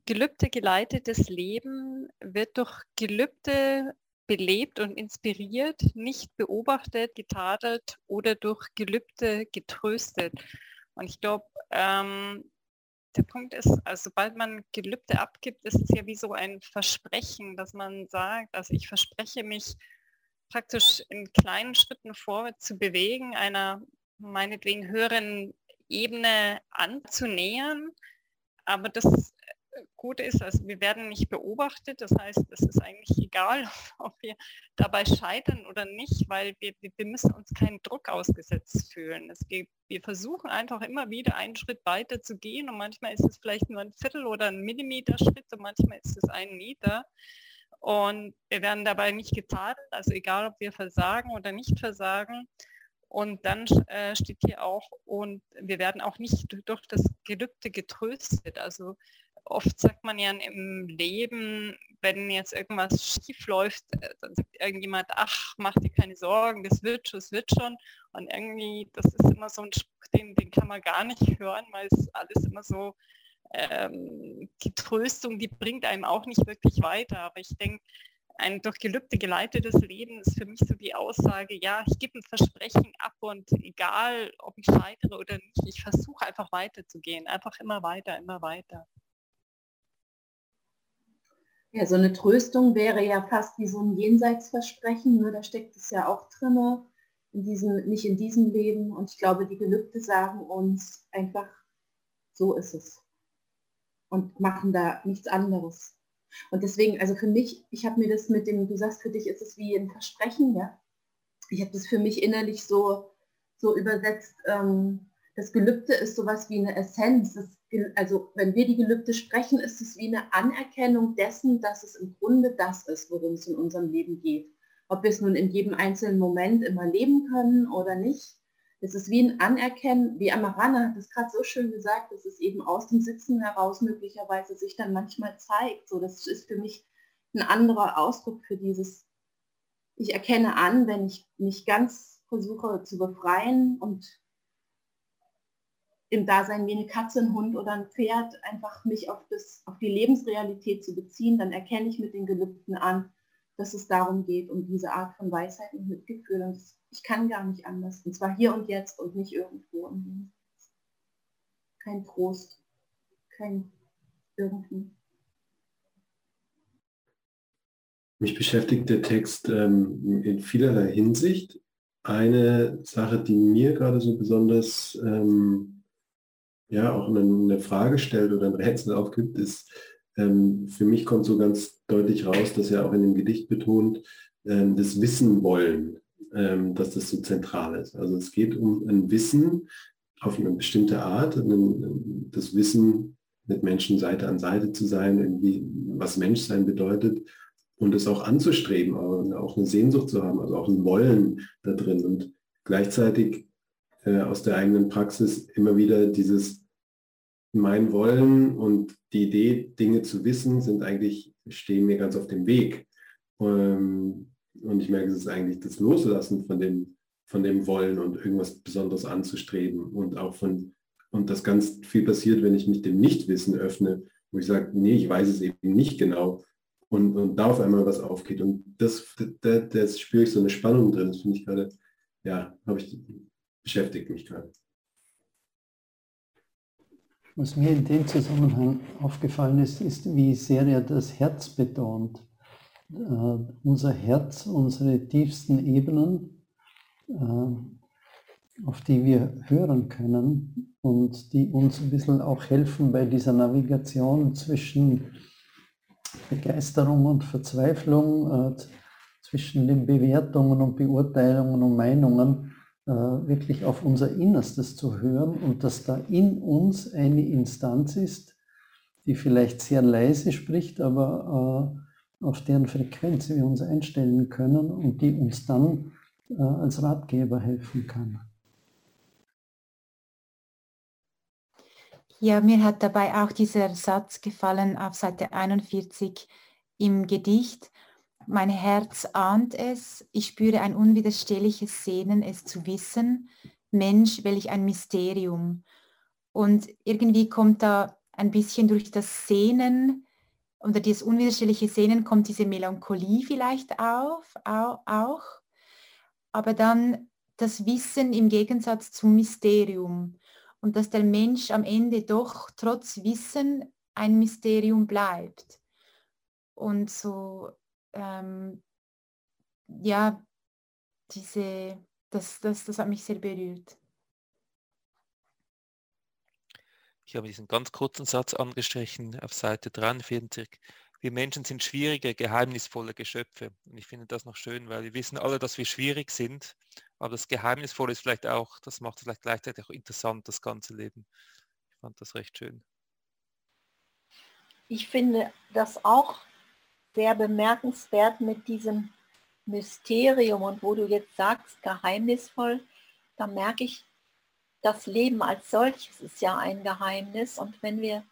Gelübde geleitetes Leben wird durch Gelübde belebt und inspiriert, nicht beobachtet, getadelt oder durch Gelübde getröstet. Und ich glaube, ähm, der Punkt ist, also sobald man Gelübde abgibt, ist es ja wie so ein Versprechen, dass man sagt, also ich verspreche mich praktisch in kleinen Schritten vorwärts zu bewegen, einer meinetwegen höheren Ebene anzunähern. Aber das gut ist, also wir werden nicht beobachtet, das heißt, es ist eigentlich egal, ob wir dabei scheitern oder nicht, weil wir, wir müssen uns keinen Druck ausgesetzt fühlen. Es geht, wir versuchen einfach immer wieder einen Schritt weiter zu gehen und manchmal ist es vielleicht nur ein Viertel oder ein Millimeter Schritt und manchmal ist es ein Meter. Und wir werden dabei nicht gezahlt, also egal, ob wir versagen oder nicht versagen. Und dann äh, steht hier auch, und wir werden auch nicht durch das Gelübde getröstet. Also oft sagt man ja im Leben, wenn jetzt irgendwas schief läuft, äh, dann sagt irgendjemand, ach, mach dir keine Sorgen, das wird schon, das wird schon. Und irgendwie, das ist immer so ein Spruch, den, den kann man gar nicht hören, weil es alles immer so, ähm, die Tröstung, die bringt einem auch nicht wirklich weiter. Aber ich denke, ein durch Gelübde geleitetes Leben ist für mich so die Aussage, ja, ich gebe ein Versprechen ab und egal, ob ich scheitere oder nicht, ich versuche einfach weiterzugehen, einfach immer weiter, immer weiter. Ja, so eine Tröstung wäre ja fast wie so ein Jenseitsversprechen, ne? da steckt es ja auch drin, in diesem, nicht in diesem Leben. Und ich glaube, die Gelübde sagen uns einfach, so ist es. Und machen da nichts anderes. Und deswegen, also für mich, ich habe mir das mit dem, du sagst, für dich ist es wie ein Versprechen, ja. Ich habe das für mich innerlich so, so übersetzt, ähm, das Gelübde ist sowas wie eine Essenz. Das, also wenn wir die Gelübde sprechen, ist es wie eine Anerkennung dessen, dass es im Grunde das ist, worum es in unserem Leben geht. Ob wir es nun in jedem einzelnen Moment immer leben können oder nicht. Es ist wie ein Anerkennen, wie Amarana hat es gerade so schön gesagt, dass es eben aus dem Sitzen heraus möglicherweise sich dann manchmal zeigt. So, das ist für mich ein anderer Ausdruck für dieses, ich erkenne an, wenn ich mich ganz versuche zu befreien und im Dasein wie eine Katze, ein Hund oder ein Pferd, einfach mich auf, das, auf die Lebensrealität zu beziehen, dann erkenne ich mit den Gelübden an, dass es darum geht, um diese Art von Weisheit und Mitgefühl. Und ich kann gar nicht anders. Und zwar hier und jetzt und nicht irgendwo. Kein Trost, kein irgendwie. Mich beschäftigt der Text ähm, in vielerlei Hinsicht. Eine Sache, die mir gerade so besonders ähm, ja auch eine, Frage stellt oder ein Rätsel aufgibt, ist, ähm, für mich kommt so ganz deutlich raus, dass er auch in dem Gedicht betont, ähm, das Wissen wollen, ähm, dass das so zentral ist. Also es geht um ein Wissen auf eine bestimmte Art, das Wissen mit Menschen Seite an Seite zu sein, irgendwie was Menschsein bedeutet und es auch anzustreben, auch eine Sehnsucht zu haben, also auch ein Wollen da drin und gleichzeitig äh, aus der eigenen Praxis immer wieder dieses mein Wollen und die Idee, Dinge zu wissen, sind eigentlich, stehen mir ganz auf dem Weg. Ähm, und ich merke, es ist eigentlich das Loslassen von dem von dem Wollen und irgendwas Besonderes anzustreben und auch von, und das ganz viel passiert, wenn ich mich dem Nichtwissen öffne, wo ich sage, nee, ich weiß es eben nicht genau und, und da auf einmal was aufgeht. Und das, das, das spüre ich so eine Spannung drin, das finde ich gerade, ja, habe ich, beschäftigt mich gerade. Was mir in dem Zusammenhang aufgefallen ist, ist, wie sehr er das Herz betont. Uh, unser Herz, unsere tiefsten Ebenen, uh, auf die wir hören können und die uns ein bisschen auch helfen bei dieser Navigation zwischen Begeisterung und Verzweiflung, uh, zwischen den Bewertungen und Beurteilungen und Meinungen, wirklich auf unser Innerstes zu hören und dass da in uns eine Instanz ist, die vielleicht sehr leise spricht, aber auf deren Frequenz wir uns einstellen können und die uns dann äh, als Ratgeber helfen kann. Ja, mir hat dabei auch dieser Satz gefallen auf Seite 41 im Gedicht. Mein Herz ahnt es, ich spüre ein unwiderstehliches Sehnen, es zu wissen. Mensch, welch ein Mysterium. Und irgendwie kommt da ein bisschen durch das Sehnen unter dieses unwiderstehliche Sehnen kommt diese Melancholie vielleicht auf, auch, aber dann das Wissen im Gegensatz zum Mysterium und dass der Mensch am Ende doch trotz Wissen ein Mysterium bleibt. Und so, ähm, ja, diese, das, das, das hat mich sehr berührt. Ich habe diesen ganz kurzen Satz angestrichen auf Seite 43. Wir Menschen sind schwierige, geheimnisvolle Geschöpfe. Und ich finde das noch schön, weil wir wissen alle, dass wir schwierig sind. Aber das Geheimnisvolle ist vielleicht auch, das macht es vielleicht gleichzeitig auch interessant, das ganze Leben. Ich fand das recht schön. Ich finde das auch sehr bemerkenswert mit diesem Mysterium und wo du jetzt sagst, geheimnisvoll, da merke ich, das Leben als solches ist ja ein Geheimnis und wenn wir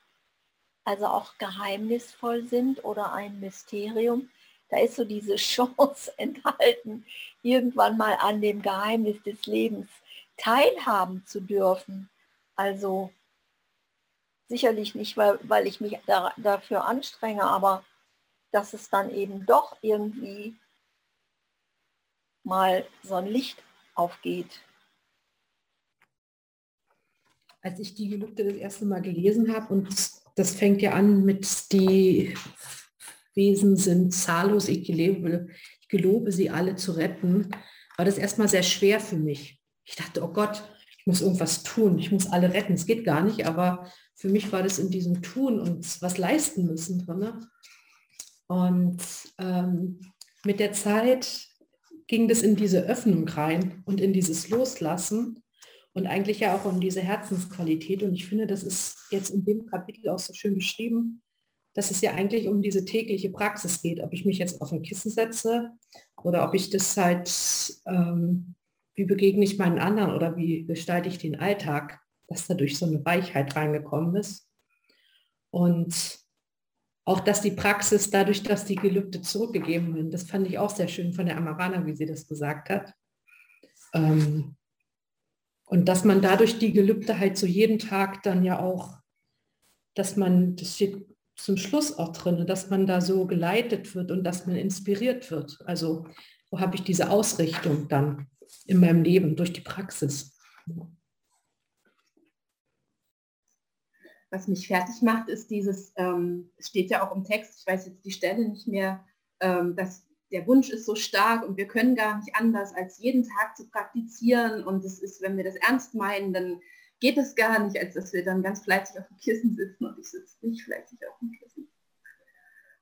also auch geheimnisvoll sind oder ein Mysterium, da ist so diese Chance enthalten, irgendwann mal an dem Geheimnis des Lebens teilhaben zu dürfen. Also sicherlich nicht, weil, weil ich mich da, dafür anstrenge, aber dass es dann eben doch irgendwie mal so ein Licht aufgeht als ich die Gelübde das erste Mal gelesen habe, und das fängt ja an mit die Wesen sind zahllos, ich gelobe, ich gelobe sie alle zu retten, war das erstmal sehr schwer für mich. Ich dachte, oh Gott, ich muss irgendwas tun, ich muss alle retten. Es geht gar nicht, aber für mich war das in diesem Tun und was leisten müssen drin. Und ähm, mit der Zeit ging das in diese Öffnung rein und in dieses Loslassen und eigentlich ja auch um diese Herzensqualität. Und ich finde, das ist jetzt in dem Kapitel auch so schön beschrieben, dass es ja eigentlich um diese tägliche Praxis geht, ob ich mich jetzt auf ein Kissen setze oder ob ich das halt, ähm, wie begegne ich meinen anderen oder wie gestalte ich den Alltag, dass dadurch so eine Weichheit reingekommen ist. Und auch, dass die Praxis dadurch, dass die Gelübde zurückgegeben werden, das fand ich auch sehr schön von der Amarana, wie sie das gesagt hat. Ähm, und dass man dadurch die Gelübde halt so jeden Tag dann ja auch, dass man, das steht zum Schluss auch drin, dass man da so geleitet wird und dass man inspiriert wird. Also wo habe ich diese Ausrichtung dann in meinem Leben durch die Praxis? Was mich fertig macht, ist dieses, ähm, steht ja auch im Text, ich weiß jetzt die Stelle nicht mehr, ähm, dass der Wunsch ist so stark und wir können gar nicht anders, als jeden Tag zu praktizieren. Und es ist, wenn wir das ernst meinen, dann geht es gar nicht, als dass wir dann ganz fleißig auf dem Kissen sitzen und ich sitze nicht fleißig auf dem Kissen.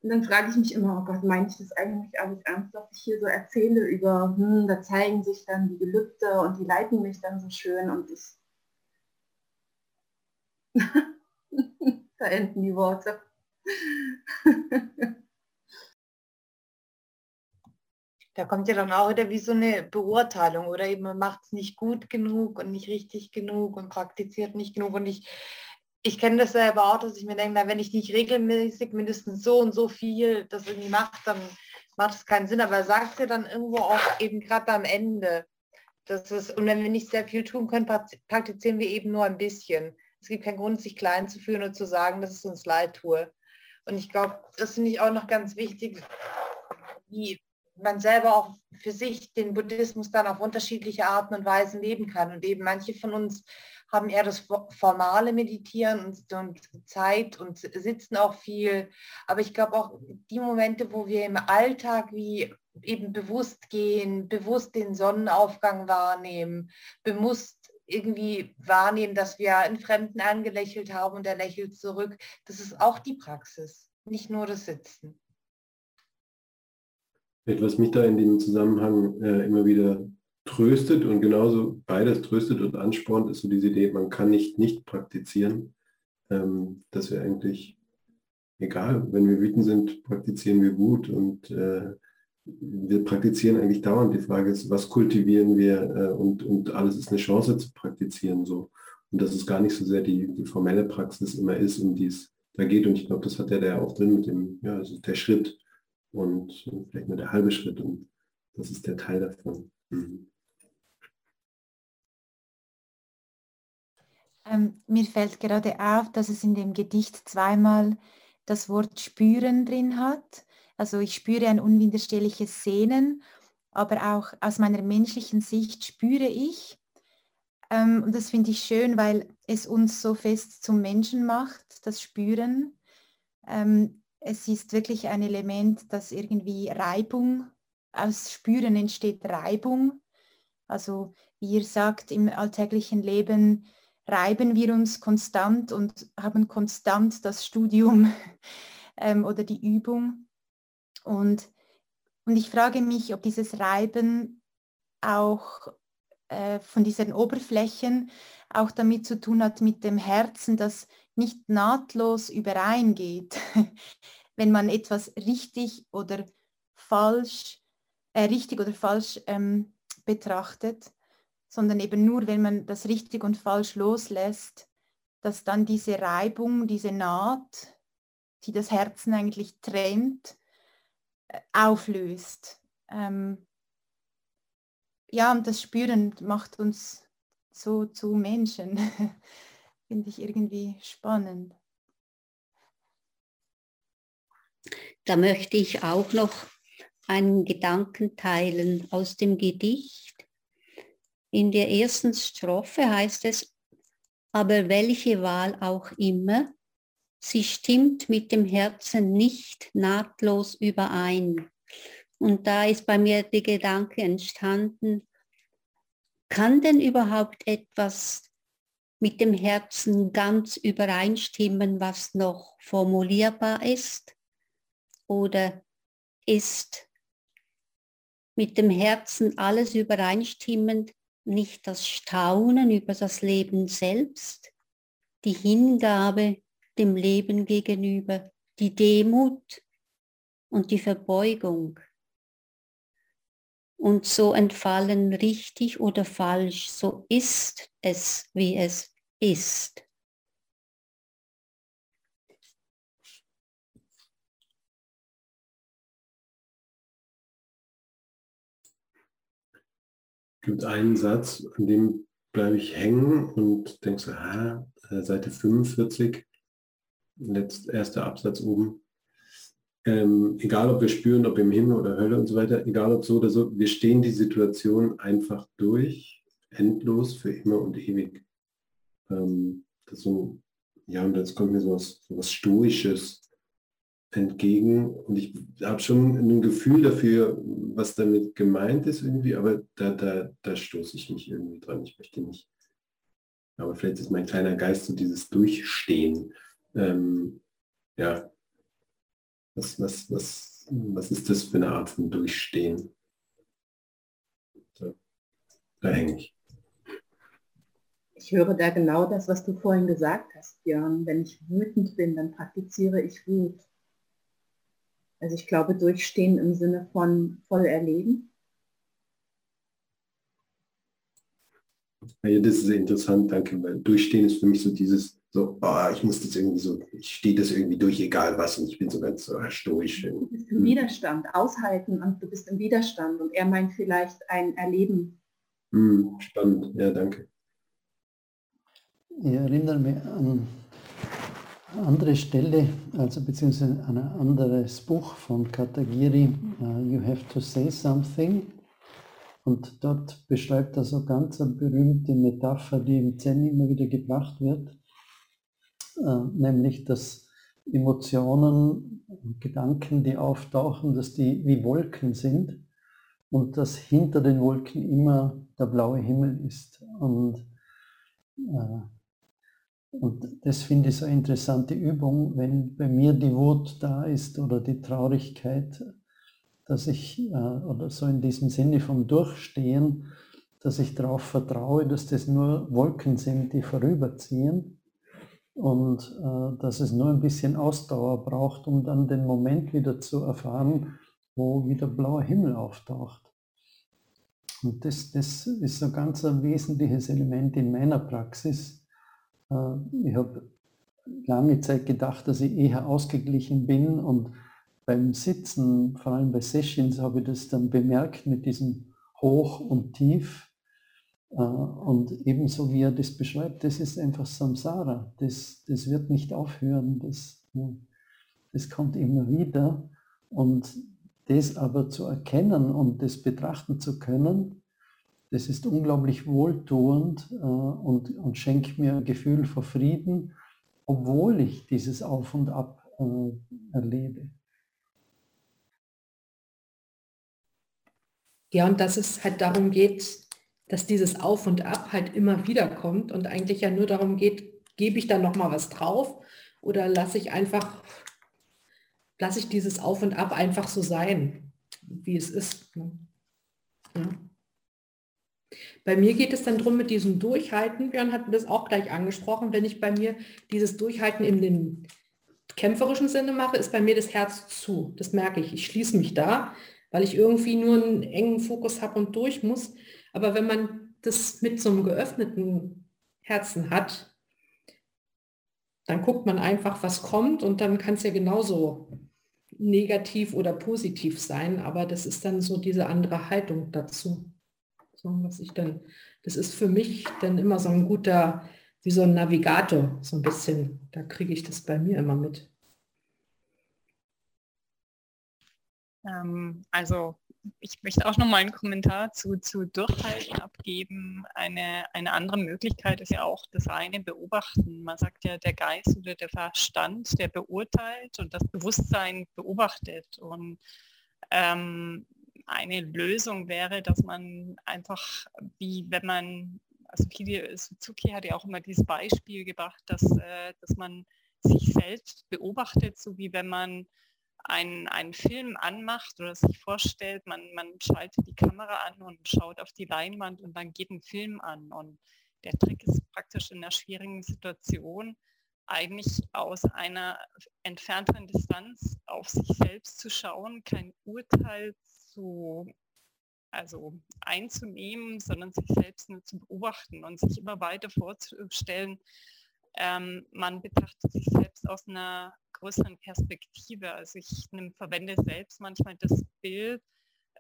Und dann frage ich mich immer, oh Gott, meine ich das eigentlich alles ernst, was ich hier so erzähle über, hm, da zeigen sich dann die Gelübde und die leiten mich dann so schön und ich da enden die Worte. Da kommt ja dann auch wieder wie so eine Beurteilung oder eben man macht es nicht gut genug und nicht richtig genug und praktiziert nicht genug. Und ich, ich kenne das selber auch, dass ich mir denke, wenn ich nicht regelmäßig mindestens so und so viel das irgendwie mache, dann macht es keinen Sinn. Aber er sagt ja dann irgendwo auch eben gerade am Ende, Das ist, und wenn wir nicht sehr viel tun können, praktizieren wir eben nur ein bisschen. Es gibt keinen Grund, sich klein zu fühlen und zu sagen, dass es uns leid tue. Und ich glaube, das finde ich auch noch ganz wichtig, wie man selber auch für sich den Buddhismus dann auf unterschiedliche Arten und Weisen leben kann. Und eben manche von uns haben eher das formale Meditieren und, und Zeit und sitzen auch viel. Aber ich glaube auch die Momente, wo wir im Alltag wie eben bewusst gehen, bewusst den Sonnenaufgang wahrnehmen, bewusst irgendwie wahrnehmen, dass wir einen Fremden angelächelt haben und er lächelt zurück. Das ist auch die Praxis, nicht nur das Sitzen. Etwas mich da in dem Zusammenhang äh, immer wieder tröstet und genauso beides tröstet und anspornt, ist so diese Idee, man kann nicht nicht praktizieren. Ähm, dass wir eigentlich, egal, wenn wir wütend sind, praktizieren wir gut und äh, wir praktizieren eigentlich dauernd. Die Frage ist, was kultivieren wir äh, und, und alles ist eine Chance zu praktizieren so. Und dass es gar nicht so sehr die, die formelle Praxis immer ist, um die es da geht. Und ich glaube, das hat er da auch drin mit dem, ja, also der Schritt und vielleicht nur der halbe Schritt und das ist der Teil davon. Mhm. Ähm, mir fällt gerade auf, dass es in dem Gedicht zweimal das Wort spüren drin hat. Also ich spüre ein unwiderstehliches Sehnen, aber auch aus meiner menschlichen Sicht spüre ich. Ähm, und das finde ich schön, weil es uns so fest zum Menschen macht, das Spüren. Ähm, es ist wirklich ein Element, das irgendwie Reibung, aus Spüren entsteht Reibung. Also wie ihr sagt, im alltäglichen Leben reiben wir uns konstant und haben konstant das Studium ähm, oder die Übung. Und, und ich frage mich, ob dieses Reiben auch äh, von diesen Oberflächen auch damit zu tun hat mit dem Herzen, das nicht nahtlos übereingeht. Wenn man etwas richtig oder falsch, äh, richtig oder falsch ähm, betrachtet, sondern eben nur, wenn man das richtig und falsch loslässt, dass dann diese Reibung, diese Naht, die das Herzen eigentlich trennt, auflöst. Ähm, ja, und das Spüren macht uns so zu Menschen. Finde ich irgendwie spannend. Da möchte ich auch noch einen Gedanken teilen aus dem Gedicht. In der ersten Strophe heißt es, aber welche Wahl auch immer, sie stimmt mit dem Herzen nicht nahtlos überein. Und da ist bei mir der Gedanke entstanden, kann denn überhaupt etwas mit dem Herzen ganz übereinstimmen, was noch formulierbar ist? Oder ist mit dem Herzen alles übereinstimmend nicht das Staunen über das Leben selbst, die Hingabe dem Leben gegenüber, die Demut und die Verbeugung. Und so entfallen richtig oder falsch, so ist es, wie es ist. Gibt einen Satz, an dem bleibe ich hängen und denke so, ah, Seite 45, letzter erster Absatz oben. Ähm, egal ob wir spüren, ob im Himmel oder Hölle und so weiter, egal ob so oder so, wir stehen die Situation einfach durch, endlos für immer und ewig. Ähm, das so, ja, und jetzt kommt mir sowas, sowas Stoisches entgegen und ich habe schon ein Gefühl dafür, was damit gemeint ist irgendwie, aber da, da, da stoße ich mich irgendwie dran. Ich möchte nicht. Aber vielleicht ist mein kleiner Geist so dieses Durchstehen ähm, ja, was, was, was, was ist das für eine Art von Durchstehen? So, da hänge ich. Ich höre da genau das, was du vorhin gesagt hast, Björn. Wenn ich wütend bin, dann praktiziere ich Wut. Also ich glaube, durchstehen im Sinne von voll erleben. Ja, das ist interessant, danke, weil durchstehen ist für mich so dieses, so, oh, ich muss das irgendwie so, ich stehe das irgendwie durch, egal was, und ich bin so ganz so stoisch. Du bist im Widerstand, aushalten und du bist im Widerstand und er meint vielleicht ein Erleben Hm, spannend, ja, danke. Ich erinnere mich an eine andere Stelle, also beziehungsweise an ein anderes Buch von Katagiri, uh, You Have to Say Something. Und dort beschreibt er so ganz eine berühmte Metapher, die im Zen immer wieder gebracht wird, nämlich dass Emotionen Gedanken, die auftauchen, dass die wie Wolken sind und dass hinter den Wolken immer der blaue Himmel ist. Und uh, und das finde ich so eine interessante Übung, wenn bei mir die Wut da ist oder die Traurigkeit, dass ich, äh, oder so in diesem Sinne vom Durchstehen, dass ich darauf vertraue, dass das nur Wolken sind, die vorüberziehen und äh, dass es nur ein bisschen Ausdauer braucht, um dann den Moment wieder zu erfahren, wo wieder blauer Himmel auftaucht. Und das, das ist so ganz ein wesentliches Element in meiner Praxis, äh, ich habe lange Zeit gedacht, dass ich eher ausgeglichen bin und beim Sitzen, vor allem bei Sessions, habe ich das dann bemerkt mit diesem Hoch und Tief. Äh, und ebenso wie er das beschreibt, das ist einfach Samsara. Das, das wird nicht aufhören. Das, das kommt immer wieder. Und das aber zu erkennen und das betrachten zu können, das ist unglaublich wohltuend äh, und, und schenkt mir ein Gefühl von Frieden, obwohl ich dieses Auf und Ab äh, erlebe. Ja, und dass es halt darum geht, dass dieses Auf und Ab halt immer wieder kommt und eigentlich ja nur darum geht, gebe ich da noch mal was drauf oder lasse ich einfach, lasse ich dieses Auf und Ab einfach so sein, wie es ist. Ne? Ja. Bei mir geht es dann darum, mit diesem Durchhalten, Björn hat das auch gleich angesprochen, wenn ich bei mir dieses Durchhalten in den kämpferischen Sinne mache, ist bei mir das Herz zu. Das merke ich. Ich schließe mich da, weil ich irgendwie nur einen engen Fokus habe und durch muss. Aber wenn man das mit so einem geöffneten Herzen hat, dann guckt man einfach, was kommt und dann kann es ja genauso negativ oder positiv sein, aber das ist dann so diese andere Haltung dazu. So, was ich dann, das ist für mich dann immer so ein guter, wie so ein Navigator, so ein bisschen. Da kriege ich das bei mir immer mit. Ähm, also ich möchte auch noch mal einen Kommentar zu, zu Durchhalten abgeben. Eine, eine andere Möglichkeit ist ja auch das reine Beobachten. Man sagt ja, der Geist oder der Verstand, der beurteilt und das Bewusstsein beobachtet. Und ähm, eine Lösung wäre, dass man einfach, wie wenn man, also Kili Suzuki hat ja auch immer dieses Beispiel gebracht, dass, äh, dass man sich selbst beobachtet, so wie wenn man einen, einen Film anmacht oder sich vorstellt, man, man schaltet die Kamera an und schaut auf die Leinwand und dann geht ein Film an. Und der Trick ist praktisch in einer schwierigen Situation eigentlich aus einer entfernteren Distanz auf sich selbst zu schauen, kein Urteil zu, also einzunehmen, sondern sich selbst nur zu beobachten und sich immer weiter vorzustellen, ähm, man betrachtet sich selbst aus einer größeren Perspektive. Also ich nehm, verwende selbst manchmal das Bild,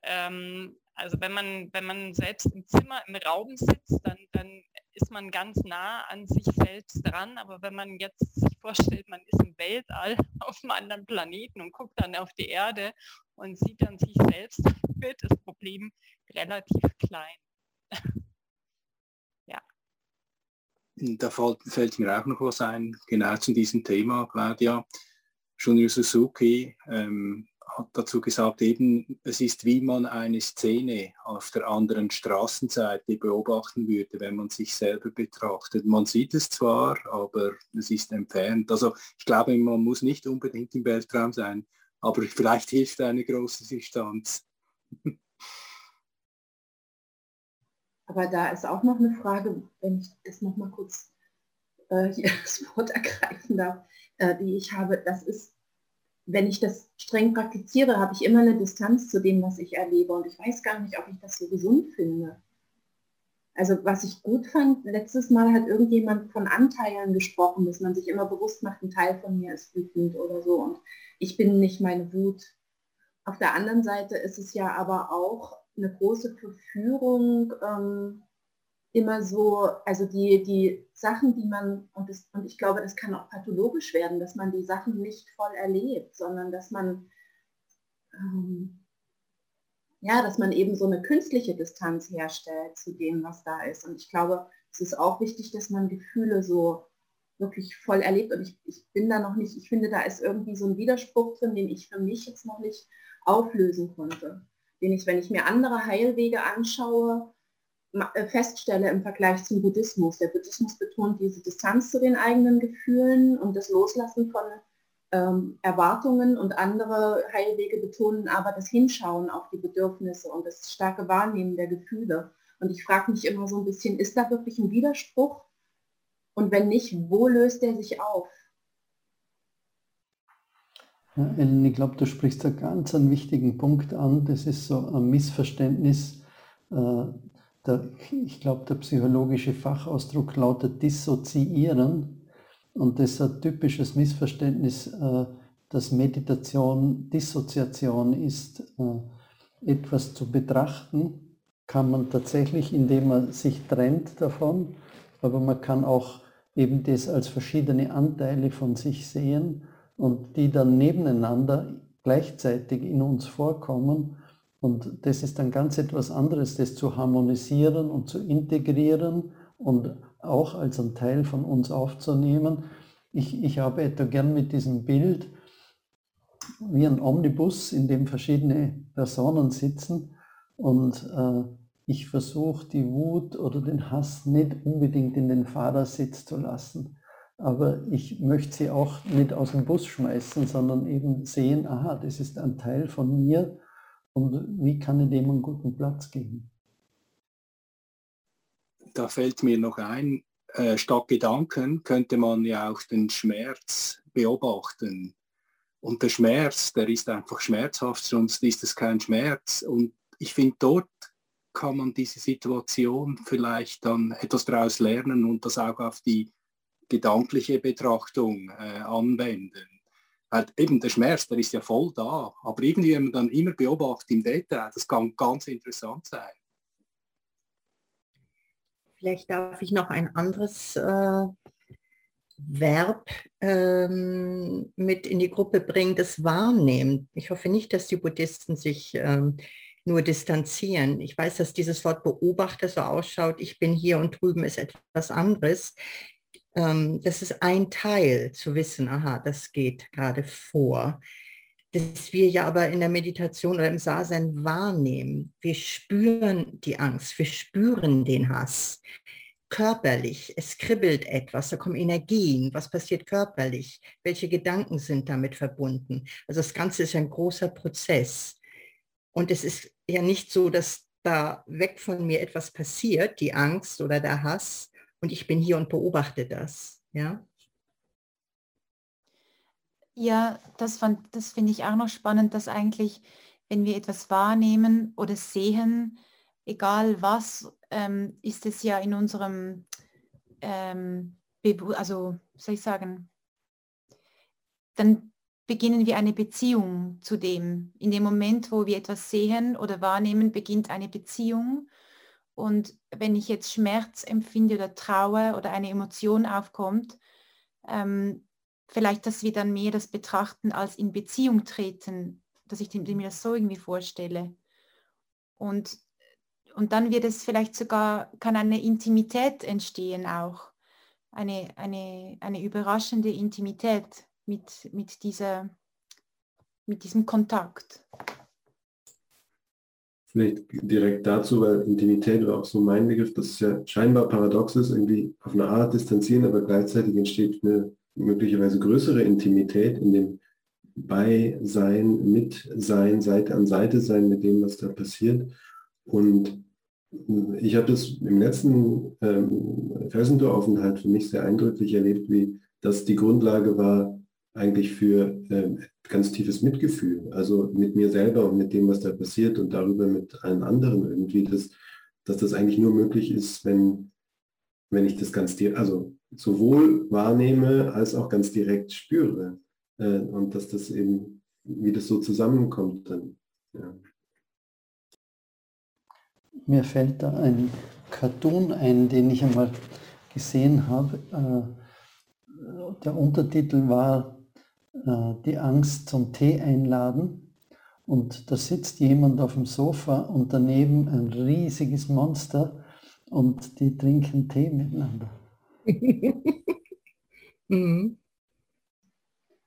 ähm, also wenn man, wenn man selbst im Zimmer, im Raum sitzt, dann, dann ist man ganz nah an sich selbst dran. Aber wenn man jetzt sich vorstellt, man ist im Weltall auf einem anderen Planeten und guckt dann auf die Erde und sieht dann sich selbst, wird das Problem relativ klein. Da fällt, fällt, mir auch noch was ein, genau zu diesem Thema, Claudia. Shunryu Suzuki ähm, hat dazu gesagt, eben, es ist wie man eine Szene auf der anderen Straßenseite beobachten würde, wenn man sich selber betrachtet. Man sieht es zwar, aber es ist entfernt. Also ich glaube, man muss nicht unbedingt im Weltraum sein, aber vielleicht hilft eine große Distanz. Aber da ist auch noch eine Frage, wenn ich das noch mal kurz äh, hier das Wort ergreifen darf, äh, die ich habe. Das ist wenn ich das streng praktiziere, habe ich immer eine Distanz zu dem, was ich erlebe. Und ich weiß gar nicht, ob ich das so gesund finde. Also was ich gut fand, letztes Mal hat irgendjemand von Anteilen gesprochen, dass man sich immer bewusst macht, ein Teil von mir ist wütend oder so. Und ich bin nicht meine Wut. Auf der anderen Seite ist es ja aber auch eine große Verführung, ähm, immer so, also die, die Sachen, die man, und, das, und ich glaube, das kann auch pathologisch werden, dass man die Sachen nicht voll erlebt, sondern dass man, ähm, ja, dass man eben so eine künstliche Distanz herstellt zu dem, was da ist. Und ich glaube, es ist auch wichtig, dass man Gefühle so wirklich voll erlebt. Und ich, ich bin da noch nicht, ich finde, da ist irgendwie so ein Widerspruch drin, den ich für mich jetzt noch nicht auflösen konnte. Den ich, wenn ich mir andere Heilwege anschaue, äh, feststelle im Vergleich zum Buddhismus. Der Buddhismus betont diese Distanz zu den eigenen Gefühlen und das Loslassen von ähm, Erwartungen und andere Heilwege betonen aber das Hinschauen auf die Bedürfnisse und das starke Wahrnehmen der Gefühle. Und ich frage mich immer so ein bisschen, ist da wirklich ein Widerspruch? Und wenn nicht, wo löst er sich auf? Ja, Ellen, ich glaube, du sprichst einen ganz einen wichtigen Punkt an. Das ist so ein Missverständnis. Äh, der, ich glaube, der psychologische Fachausdruck lautet dissoziieren. Und das ist ein typisches Missverständnis, äh, dass Meditation Dissoziation ist. Äh, etwas zu betrachten kann man tatsächlich, indem man sich trennt davon, aber man kann auch eben das als verschiedene Anteile von sich sehen und die dann nebeneinander gleichzeitig in uns vorkommen. Und das ist dann ganz etwas anderes, das zu harmonisieren und zu integrieren und auch als ein Teil von uns aufzunehmen. Ich, ich arbeite gern mit diesem Bild wie ein Omnibus, in dem verschiedene Personen sitzen und äh, ich versuche die Wut oder den Hass nicht unbedingt in den Fahrersitz zu lassen. Aber ich möchte sie auch nicht aus dem Bus schmeißen, sondern eben sehen, aha, das ist ein Teil von mir und wie kann ich dem einen guten Platz geben. Da fällt mir noch ein, äh, statt Gedanken könnte man ja auch den Schmerz beobachten. Und der Schmerz, der ist einfach schmerzhaft, sonst ist es kein Schmerz. Und ich finde, dort kann man diese Situation vielleicht dann etwas daraus lernen und das auch auf die gedankliche Betrachtung äh, anwenden. Weil eben der Schmerz, der ist ja voll da, aber irgendwie, wenn man dann immer beobachtet im Detail, das kann ganz interessant sein. Vielleicht darf ich noch ein anderes äh, Verb ähm, mit in die Gruppe bringen, das Wahrnehmen. Ich hoffe nicht, dass die Buddhisten sich ähm, nur distanzieren. Ich weiß, dass dieses Wort Beobachter so ausschaut, ich bin hier und drüben ist etwas anderes. Ähm, das ist ein Teil zu wissen, aha, das geht gerade vor. Dass wir ja aber in der Meditation oder im Sasen wahrnehmen. Wir spüren die Angst, wir spüren den Hass körperlich. Es kribbelt etwas, da kommen Energien. Was passiert körperlich? Welche Gedanken sind damit verbunden? Also das Ganze ist ein großer Prozess. Und es ist ja nicht so, dass da weg von mir etwas passiert, die Angst oder der Hass, und ich bin hier und beobachte das. Ja, ja das, das finde ich auch noch spannend, dass eigentlich, wenn wir etwas wahrnehmen oder sehen, egal was, ähm, ist es ja in unserem, ähm, also soll ich sagen, dann beginnen wir eine Beziehung zu dem. In dem Moment, wo wir etwas sehen oder wahrnehmen, beginnt eine Beziehung. Und wenn ich jetzt Schmerz empfinde oder Trauer oder eine Emotion aufkommt, ähm, vielleicht, dass wir dann mehr das betrachten als in Beziehung treten, dass ich mir das so irgendwie vorstelle. Und, und dann wird es vielleicht sogar, kann eine Intimität entstehen auch. Eine, eine, eine überraschende Intimität mit, mit, dieser, mit diesem Kontakt. Vielleicht direkt dazu, weil Intimität war auch so mein Begriff, dass es ja scheinbar paradox ist, irgendwie auf eine Art distanzieren, aber gleichzeitig entsteht eine möglicherweise größere Intimität in dem Beisein, Mitsein, Seite an Seite sein mit dem, was da passiert. Und ich habe das im letzten ähm, Felsentoraufenthalt für mich sehr eindrücklich erlebt, wie das die Grundlage war, eigentlich für äh, ganz tiefes Mitgefühl, also mit mir selber und mit dem, was da passiert und darüber mit allen anderen irgendwie, dass, dass das eigentlich nur möglich ist, wenn, wenn ich das ganz direkt, also sowohl wahrnehme als auch ganz direkt spüre äh, und dass das eben, wie das so zusammenkommt dann. Ja. Mir fällt da ein Cartoon ein, den ich einmal gesehen habe. Äh, der Untertitel war Die Angst zum Tee einladen. Und da sitzt jemand auf dem Sofa und daneben ein riesiges Monster und die trinken Tee miteinander. mhm.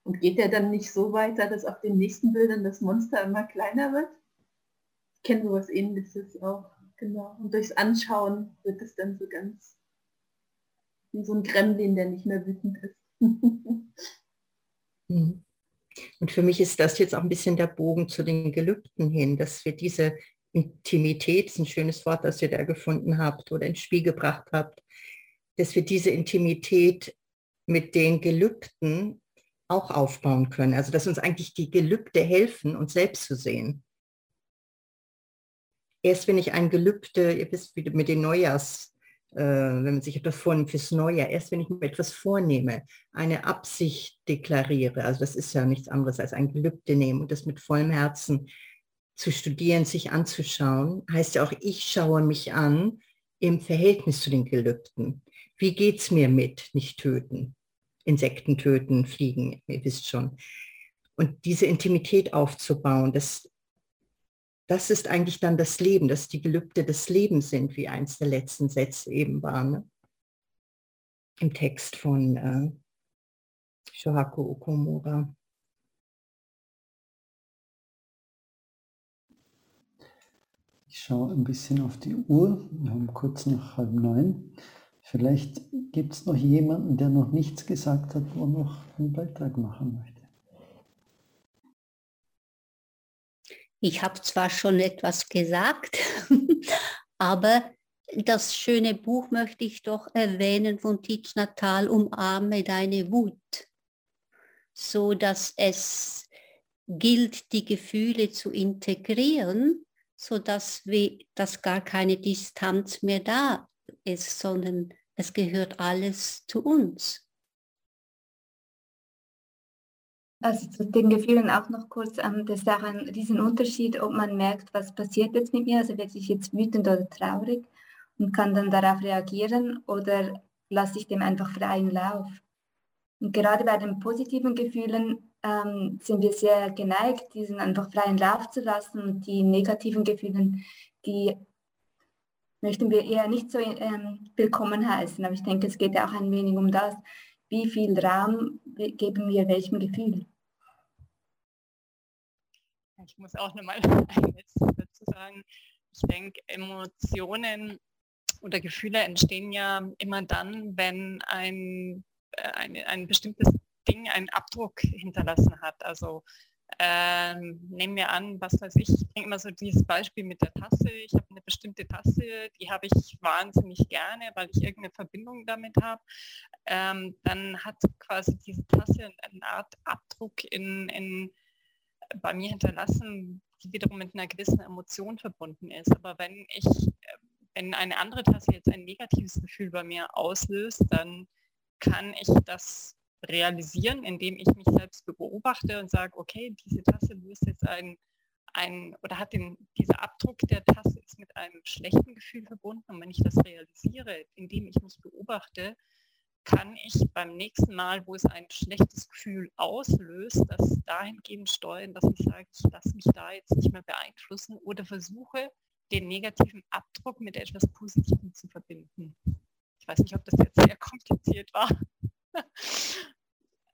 Und geht der dann nicht so weiter, dass auf den nächsten Bildern das Monster immer kleiner wird? Ich kenne sowas ähnliches auch, genau. Und durchs Anschauen wird es dann so ganz wie so ein Gremlin, der nicht mehr wütend ist. Mhm. Und für mich ist das jetzt auch ein bisschen der Bogen zu den Gelübden hin, dass wir diese Intimität, ist ein schönes Wort, das ihr da gefunden habt oder ins Spiel gebracht habt, dass wir diese Intimität mit den Gelübden auch aufbauen können. Also dass uns eigentlich die Gelübde helfen, uns selbst zu sehen. Erst wenn ich ein Gelübde, ihr wisst, wie mit den Neujahrs, wenn man sich etwas vornimmt fürs Neujahr, erst wenn ich mir etwas vornehme, eine Absicht deklariere, also das ist ja nichts anderes als ein Gelübde nehmen und das mit vollem Herzen zu studieren, sich anzuschauen, heißt ja auch, ich schaue mich an im Verhältnis zu den Gelübden. Wie geht es mir mit nicht töten? Insekten töten, fliegen, ihr wisst schon. Und diese Intimität aufzubauen, das, das ist eigentlich dann das Leben, dass die Gelübde des Lebens sind, wie eins der letzten Sätze eben war. Ne? Im Text von äh, Shohaku Okumura. Ich schaue ein bisschen auf die Uhr. Wir haben kurz nach halb neun. Vielleicht gibt es noch jemanden, der noch nichts gesagt hat, wo noch einen Beitrag machen möchte. Ich habe zwar schon etwas gesagt, aber das schöne Buch möchte ich doch erwähnen von Tich Natal, Umarme deine Wut, so dass es gilt, die Gefühle zu integrieren, so dass gar keine Distanz mehr da ist, sondern es gehört alles zu uns. Also zu den Gefühlen auch noch kurz, ähm, das ist auch ein Riesenunterschied, ob man merkt, was passiert jetzt mit mir, also werde ich jetzt wütend oder traurig und kann dann darauf reagieren oder lasse ich dem einfach freien Lauf. Und gerade bei den positiven Gefühlen ähm, sind wir sehr geneigt, diesen einfach freien Lauf zu lassen und die negativen Gefühle, die möchten wir eher nicht so ähm, willkommen heißen. Aber ich denke, es geht ja auch ein wenig um das, wie viel Raum geben wir welchem Gefühl. Ich muss auch nochmal ein dazu sagen. Ich denke, Emotionen oder Gefühle entstehen ja immer dann, wenn ein, äh, ein, ein bestimmtes Ding einen Abdruck hinterlassen hat. Also ähm, nehmen wir an, was weiß ich, ich bringe immer so dieses Beispiel mit der Tasse. Ich habe eine bestimmte Tasse, die habe ich wahnsinnig gerne, weil ich irgendeine Verbindung damit habe. Ähm, dann hat quasi diese Tasse eine Art Abdruck in, in, bei mir hinterlassen, die wiederum mit einer gewissen Emotion verbunden ist. Aber wenn ich, wenn eine andere Tasse jetzt ein negatives Gefühl bei mir auslöst, dann kann ich das realisieren, indem ich mich selbst beobachte und sage, okay, diese Tasse löst jetzt ein, ein oder hat den, dieser Abdruck der Tasse ist mit einem schlechten Gefühl verbunden. Und wenn ich das realisiere, indem ich mich beobachte, kann ich beim nächsten Mal, wo es ein schlechtes Gefühl auslöst, das dahingehend steuern, dass ich sage, ich lasse mich da jetzt nicht mehr beeinflussen oder versuche, den negativen Abdruck mit etwas Positivem zu verbinden. Ich weiß nicht, ob das jetzt sehr kompliziert war.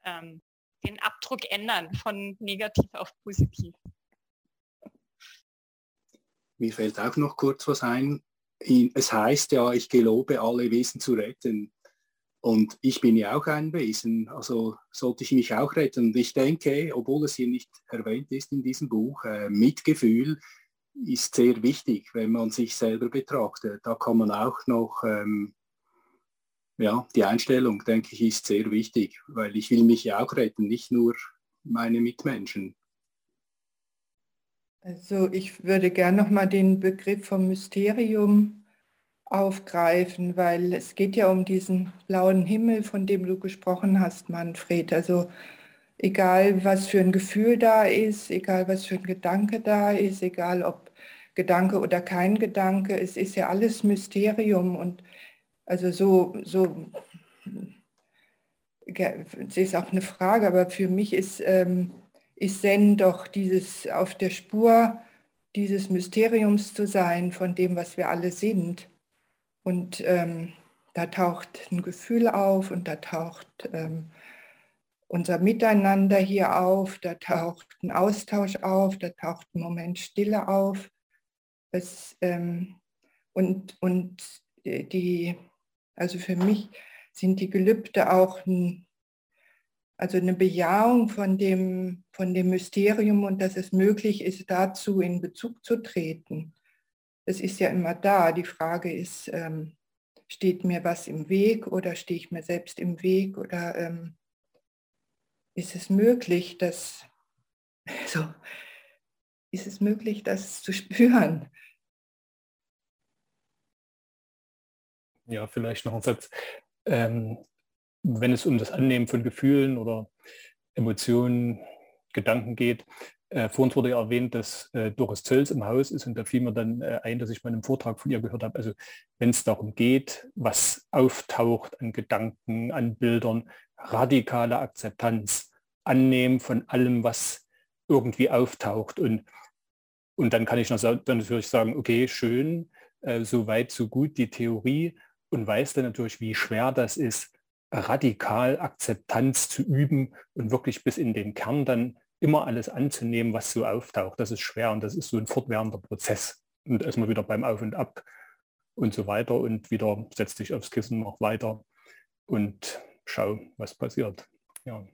ähm, den Abdruck ändern von negativ auf positiv. Mir fällt auch noch kurz was ein. Es heißt ja, ich gelobe alle Wesen zu retten. Und ich bin ja auch ein Wesen, also sollte ich mich auch retten. Und ich denke, obwohl es hier nicht erwähnt ist in diesem Buch, äh, Mitgefühl ist sehr wichtig, wenn man sich selber betrachtet. Da kann man auch noch ähm, ja, die Einstellung, denke ich, ist sehr wichtig, weil ich will mich ja auch retten, nicht nur meine Mitmenschen. Also ich würde gerne noch mal den Begriff vom Mysterium aufgreifen, weil es geht ja um diesen blauen Himmel, von dem du gesprochen hast, Manfred. Also egal, was für ein Gefühl da ist, egal, was für ein Gedanke da ist, egal, ob Gedanke oder kein Gedanke. Es ist ja alles Mysterium und also so, so es ist auch eine Frage, aber für mich ist, ähm, ist Zen doch dieses auf der Spur dieses Mysteriums zu sein von dem, was wir alle sind. Und ähm, da taucht ein Gefühl auf und da taucht ähm, unser Miteinander hier auf, da taucht ein Austausch auf, da taucht ein Moment Stille auf. Es, ähm, und, und die, also für mich sind die Gelübde auch ein, also eine Bejahung von dem, von dem Mysterium und dass es möglich ist, dazu in Bezug zu treten. Es ist ja immer da. Die Frage ist, ähm, steht mir was im Weg oder stehe ich mir selbst im Weg oder ähm, ist es möglich, dass, also, ist es möglich, das zu spüren? Ja, vielleicht noch ein Satz. Ähm, wenn es um das Annehmen von Gefühlen oder Emotionen, Gedanken geht, äh, vorhin wurde ja erwähnt, dass äh, Doris Zölz im Haus ist und da fiel mir dann äh, ein, dass ich mal einen Vortrag von ihr gehört habe. Also wenn es darum geht, was auftaucht an Gedanken, an Bildern, radikale Akzeptanz, Annehmen von allem, was irgendwie auftaucht. Und, und dann kann ich dann natürlich sagen, okay, schön, äh, so weit, so gut die Theorie und weiß dann natürlich, wie schwer das ist, radikal Akzeptanz zu üben und wirklich bis in den Kern dann immer alles anzunehmen, was so auftaucht. Das ist schwer und das ist so ein fortwährender Prozess. Und erstmal wieder beim Auf und Ab und so weiter und wieder setz dich aufs Kissen noch weiter und schau, was passiert. Ja.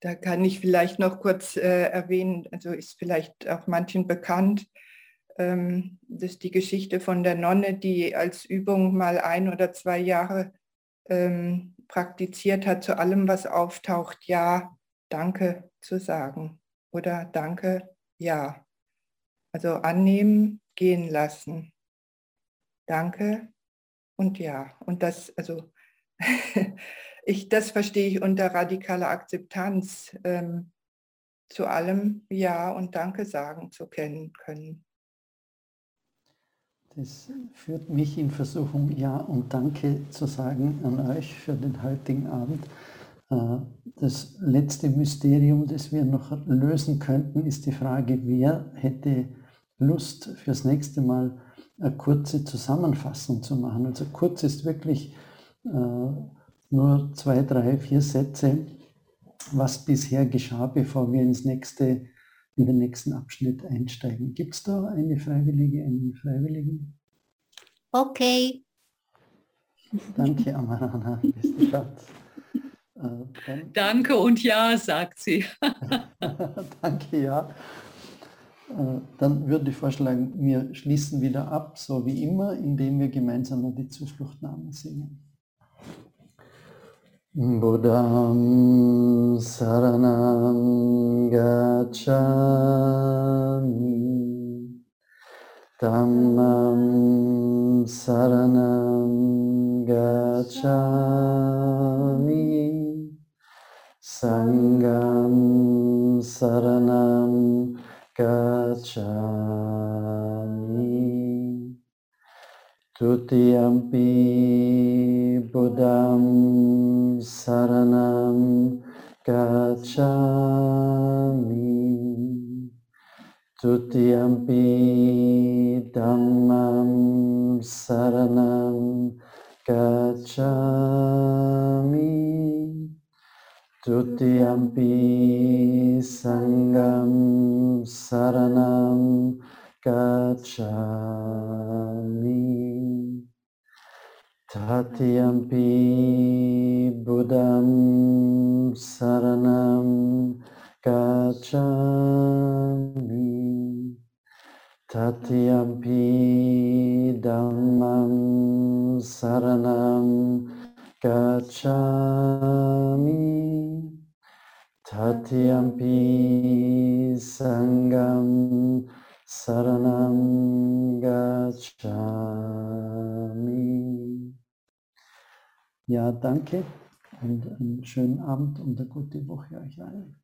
Da kann ich vielleicht noch kurz äh, erwähnen, also ist vielleicht auch manchen bekannt, ähm, das ist die Geschichte von der Nonne, die als Übung mal ein oder zwei Jahre ähm, praktiziert hat, zu allem, was auftaucht, ja, danke zu sagen oder danke, ja. Also annehmen, gehen lassen. Danke und ja. Und das, also ich, das verstehe ich unter radikaler Akzeptanz, ähm, zu allem Ja und Danke sagen zu kennen können. Das führt mich in Versuchung, Ja und Danke zu sagen an euch für den heutigen Abend. Äh, das letzte Mysterium, das wir noch lösen könnten, ist die Frage, wer hätte Lust fürs nächste Mal eine kurze Zusammenfassung zu machen. Also kurz ist wirklich äh, nur zwei, drei, vier Sätze, was bisher geschah, bevor wir ins nächste in den nächsten Abschnitt einsteigen. Gibt es da eine Freiwillige, einen Freiwilligen? Okay. Danke, Amarana, beste Schatz. Äh, Danke und ja, sagt sie. Danke, ja. Äh, dann würde ich vorschlagen, wir schließen wieder ab, so wie immer, indem wir gemeinsam die Zufluchtnamen singen. Buddham Saranam Gacchami Dhammam Saranam Gacchami Sangam Saranam Gacchami Tutiyampi Buddham saranam gacchami tutiyampi dhammam saranam gacchami tutiyampi sangam saranam gacchami. Tatyampi Buddham Saranam Gacchami. Tatyampi Dhammam Saranam Gacchami Tatyampi Sangam Saranam Gacchami ja, danke. Und einen schönen Abend und eine gute Woche euch allen.